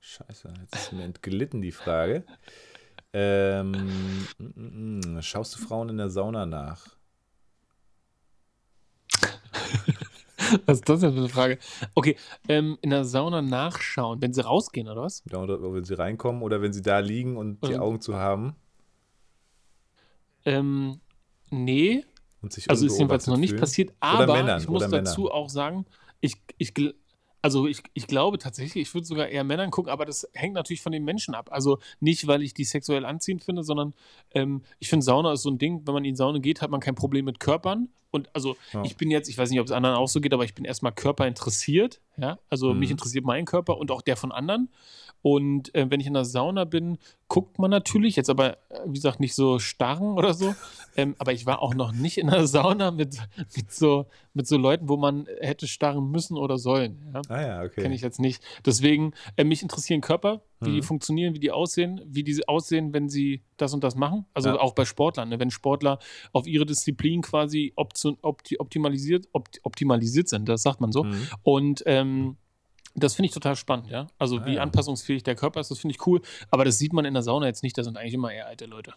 scheiße, jetzt ist mir entglitten die Frage. Ähm, mm, mm, mm, schaust du Frauen in der Sauna nach? Was ist das denn für eine Frage? Okay, ähm, in der Sauna nachschauen, wenn sie rausgehen, oder was? Oder wenn sie reinkommen oder wenn sie da liegen und die Augen zu haben? Ähm, nee. also ist jedenfalls noch nicht fühlen. passiert, aber ich muss dazu auch sagen, ich, ich, also ich, ich glaube tatsächlich, ich würde sogar eher Männern gucken, aber das hängt natürlich von den Menschen ab. Also nicht, weil ich die sexuell anziehend finde, sondern ähm, ich finde, Sauna ist so ein Ding, wenn man in Sauna geht, hat man kein Problem mit Körpern. Und also ja. ich bin jetzt, ich weiß nicht, ob es anderen auch so geht, aber ich bin erstmal körperinteressiert. Ja? Also mhm. mich interessiert mein Körper und auch der von anderen. Und äh, wenn ich in der Sauna bin, guckt man natürlich, jetzt aber, äh, wie gesagt, nicht so starren oder so. Ähm, aber ich war auch noch nicht in der Sauna mit, mit, so, mit so Leuten, wo man hätte starren müssen oder sollen. Ja? Ah ja, okay. Kenne ich jetzt nicht. Deswegen, äh, mich interessieren Körper, wie mhm. die funktionieren, wie die aussehen, wie die aussehen, wenn sie das und das machen. Also ja. auch bei Sportlern. Ne? Wenn Sportler auf ihre Disziplin quasi opti optimalisiert, opt optimalisiert sind, das sagt man so. Mhm. Und ähm, das finde ich total spannend, ja. Also ah, wie ja. anpassungsfähig der Körper ist, das finde ich cool. Aber das sieht man in der Sauna jetzt nicht, das sind eigentlich immer eher alte Leute.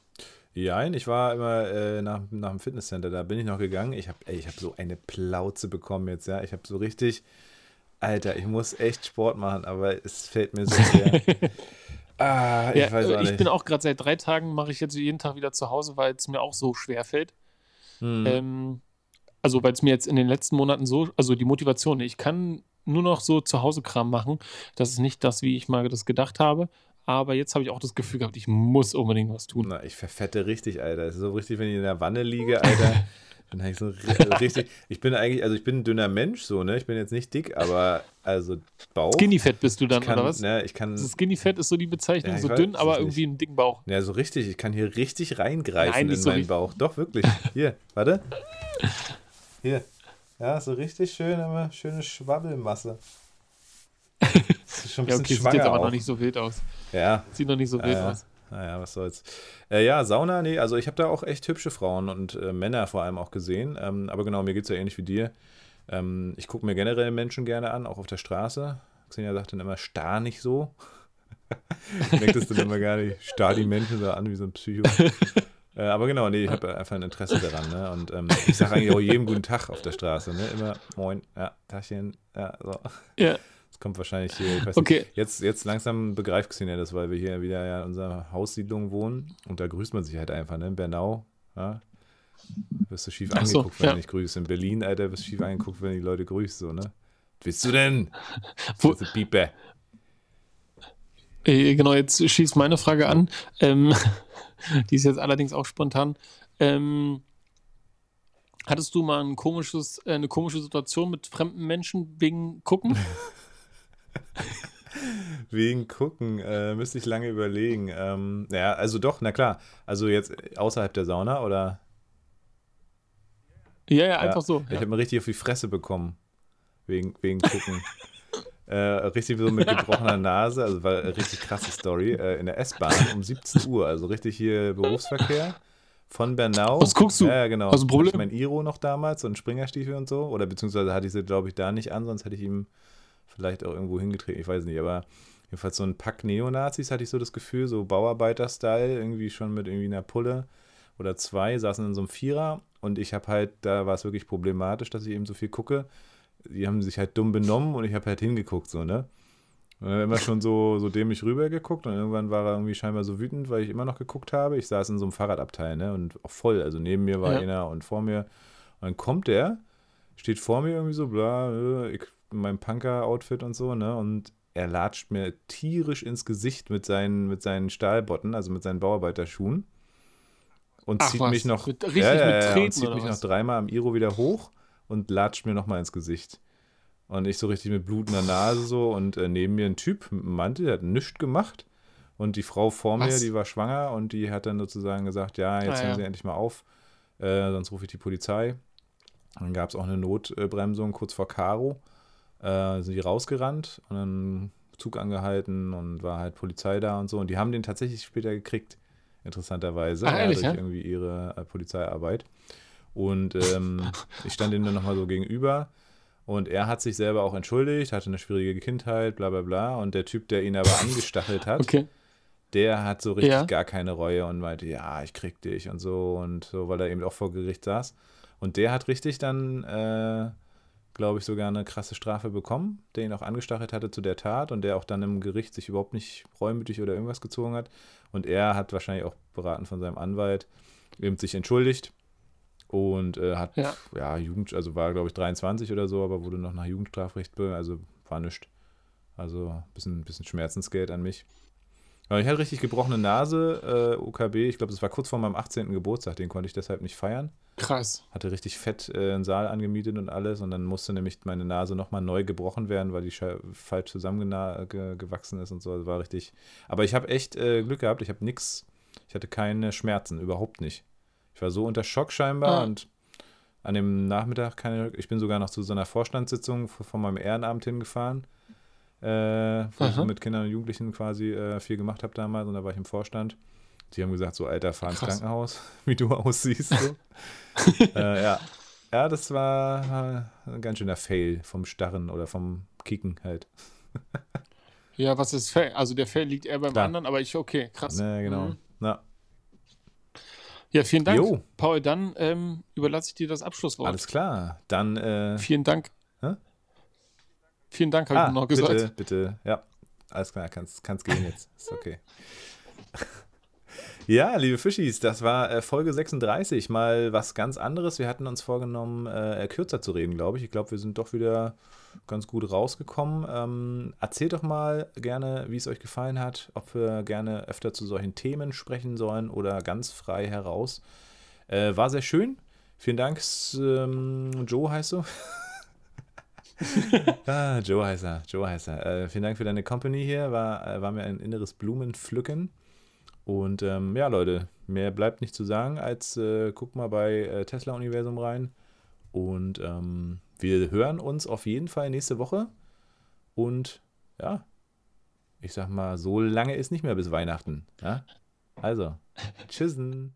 Ja, ich war immer äh, nach, nach dem Fitnesscenter, da bin ich noch gegangen. Ich habe hab so eine Plauze bekommen jetzt, ja. Ich habe so richtig, Alter, ich muss echt Sport machen, aber es fällt mir so schwer. ah, ich ja, weiß auch nicht. Ich bin auch gerade seit drei Tagen, mache ich jetzt jeden Tag wieder zu Hause, weil es mir auch so schwer fällt. Hm. Ähm, also weil es mir jetzt in den letzten Monaten so, also die Motivation, ich kann nur noch so zu Hause Kram machen. Das ist nicht das, wie ich mal das gedacht habe. Aber jetzt habe ich auch das Gefühl gehabt, ich muss unbedingt was tun. Na, ich verfette richtig, Alter. Es ist so richtig, wenn ich in der Wanne liege, Alter. dann habe ich so richtig. Ich bin eigentlich, also ich bin ein dünner Mensch, so, ne? Ich bin jetzt nicht dick, aber also Bauch. Skinny Fett bist du dann, kann, oder was? Ne, ich kann, also Skinny Fett ist so die Bezeichnung, ja, so weiß, dünn, aber irgendwie einen dicken Bauch. Ja, so richtig. Ich kann hier richtig reingreifen Nein, in so meinen Bauch. Doch, wirklich. Hier, warte. Hier. Ja, so richtig schön, aber schöne Schwabbelmasse. Das ist schon ein ja, okay, sieht jetzt aber auch. noch nicht so wild aus. Ja. Sieht noch nicht so wild äh, aus. Naja, was soll's. Äh, ja, Sauna, nee, also ich habe da auch echt hübsche Frauen und äh, Männer vor allem auch gesehen. Ähm, aber genau, mir geht es ja ähnlich wie dir. Ähm, ich gucke mir generell Menschen gerne an, auch auf der Straße. Xenia sagt dann immer, starr nicht so. Merkt es dann immer gar nicht, starr die Menschen so an wie so ein Psycho. Äh, aber genau, nee, ich habe einfach ein Interesse daran. Ne? Und ähm, ich sage eigentlich auch jedem guten Tag auf der Straße. Ne? Immer Moin, ja, Tachchen, ja, so. Ja. Das kommt wahrscheinlich hier, ich weiß okay. nicht. Jetzt, jetzt langsam begreift Xenia das, weil wir hier wieder ja in unserer Haussiedlung wohnen. Und da grüßt man sich halt einfach, ne? In Bernau, ja. Wirst du schief Ach angeguckt, so, wenn ja. du nicht grüßt. In Berlin, Alter, wirst du schief angeguckt, wenn die Leute grüßt, so, ne? Willst du denn? Wo, Pieper. Äh, genau, jetzt schießt meine Frage an. Ähm, die ist jetzt allerdings auch spontan. Ähm, hattest du mal ein komisches, äh, eine komische Situation mit fremden Menschen wegen Gucken? wegen Gucken, äh, müsste ich lange überlegen. Ähm, ja, also doch, na klar. Also jetzt außerhalb der Sauna oder? Ja, ja, einfach ja, so. Ich ja. habe mir richtig auf die Fresse bekommen. Wegen, wegen Gucken. Äh, richtig so mit gebrochener Nase, also war eine richtig krasse Story, äh, in der S-Bahn um 17 Uhr, also richtig hier Berufsverkehr von Bernau. Was guckst du? Ja, genau. Was ist Problem? Ich mein Iro noch damals, ein Springerstiefel und so, oder beziehungsweise hatte ich sie, glaube ich, da nicht an, sonst hätte ich ihm vielleicht auch irgendwo hingetreten, ich weiß nicht, aber jedenfalls so ein Pack Neonazis hatte ich so das Gefühl, so Bauarbeiter-Style, irgendwie schon mit irgendwie einer Pulle oder zwei, saßen in so einem Vierer und ich habe halt, da war es wirklich problematisch, dass ich eben so viel gucke die haben sich halt dumm benommen und ich habe halt hingeguckt, so, ne? Und dann immer schon so, so dämlich rübergeguckt und irgendwann war er irgendwie scheinbar so wütend, weil ich immer noch geguckt habe. Ich saß in so einem Fahrradabteil, ne? Und auch voll. Also neben mir war ja. einer und vor mir. Und dann kommt der, steht vor mir irgendwie so, bla, äh, ich, in meinem Punker-Outfit und so, ne? Und er latscht mir tierisch ins Gesicht mit seinen, mit seinen Stahlbotten, also mit seinen Bauarbeiterschuhen. Und Ach, zieht was? mich noch, mit, richtig ja, ja, Treten, und zieht mich was? noch dreimal am Iro wieder hoch und latscht mir nochmal ins Gesicht. Und ich so richtig mit blutender Nase so und äh, neben mir ein Typ mit einem Mantel, der hat nichts gemacht. Und die Frau vor Was? mir, die war schwanger und die hat dann sozusagen gesagt, ja, jetzt ah, hören ja. Sie endlich mal auf, äh, sonst rufe ich die Polizei. Dann gab es auch eine Notbremsung kurz vor Karo. Äh, sind die rausgerannt und dann Zug angehalten und war halt Polizei da und so. Und die haben den tatsächlich später gekriegt, interessanterweise, Ach, ehrlich, durch ja? irgendwie ihre äh, Polizeiarbeit. Und ähm, ich stand ihm dann nochmal so gegenüber. Und er hat sich selber auch entschuldigt, hatte eine schwierige Kindheit, bla bla bla. Und der Typ, der ihn aber angestachelt hat, okay. der hat so richtig ja. gar keine Reue und meinte, ja, ich krieg dich und so und so, weil er eben auch vor Gericht saß. Und der hat richtig dann, äh, glaube ich, sogar eine krasse Strafe bekommen, der ihn auch angestachelt hatte zu der Tat und der auch dann im Gericht sich überhaupt nicht reumütig oder irgendwas gezogen hat. Und er hat wahrscheinlich auch beraten von seinem Anwalt, eben sich entschuldigt und äh, hat, Ja. ja. Jugend, also war, glaube ich, 23 oder so, aber wurde noch nach Jugendstrafrecht, also war nichts. Also ein bisschen, bisschen Schmerzensgeld an mich. Aber ich hatte richtig gebrochene Nase, äh, OKB, ich glaube, das war kurz vor meinem 18. Geburtstag, den konnte ich deshalb nicht feiern. Krass. Hatte richtig fett äh, einen Saal angemietet und alles und dann musste nämlich meine Nase nochmal neu gebrochen werden, weil die Schei- falsch zusammengewachsen ist und so. Das war richtig. Aber ich habe echt äh, Glück gehabt, ich habe nichts, ich hatte keine Schmerzen, überhaupt nicht. Ich war so unter Schock scheinbar Ah. und an dem Nachmittag keine, ich bin sogar noch zu so einer Vorstandssitzung von meinem Ehrenamt hingefahren, äh, wo ich Aha. mit Kindern und Jugendlichen quasi äh, viel gemacht habe damals und da war ich im Vorstand. Die haben gesagt, so Alter, fahr ins Krass. Krankenhaus, wie du aussiehst. So. äh, ja. ja, das war ein ganz schöner Fail vom Starren oder vom Kicken halt. Ja, was ist Fail? Also der Fail liegt eher beim Klar. anderen, aber ich, okay, krass. Ne, genau. Mhm. Na, Ja, vielen Dank. Jo. Paul, dann ähm, überlasse ich dir das Abschlusswort. alles klar. Dann äh, Vielen Dank. Hä? Vielen Dank, habe ah, ich noch gesagt. bitte, bitte. Ja, alles klar, kannst, kannst gehen jetzt. Ist okay. Ja, liebe Fischis, das war äh, Folge 36, mal was ganz anderes. Wir hatten uns vorgenommen, äh, kürzer zu reden, glaube ich. Ich glaube, wir sind doch wieder ganz gut rausgekommen. Ähm, erzählt doch mal gerne, wie es euch gefallen hat, ob wir gerne öfter zu solchen Themen sprechen sollen oder ganz frei heraus. Äh, war sehr schön. Vielen Dank, ähm, Joe heißt du. ah, Joe heißt er, Joe heißt er. Äh, vielen Dank für deine Company hier. War, äh, war mir ein inneres Blumenpflücken. Und ähm, ja, Leute, mehr bleibt nicht zu sagen, als äh, guckt mal bei äh, Tesla Universum rein. Und ähm, wir hören uns auf jeden Fall nächste Woche. Und ja, ich sag mal, so lange ist nicht mehr bis Weihnachten. Ja? Also, tschüssen.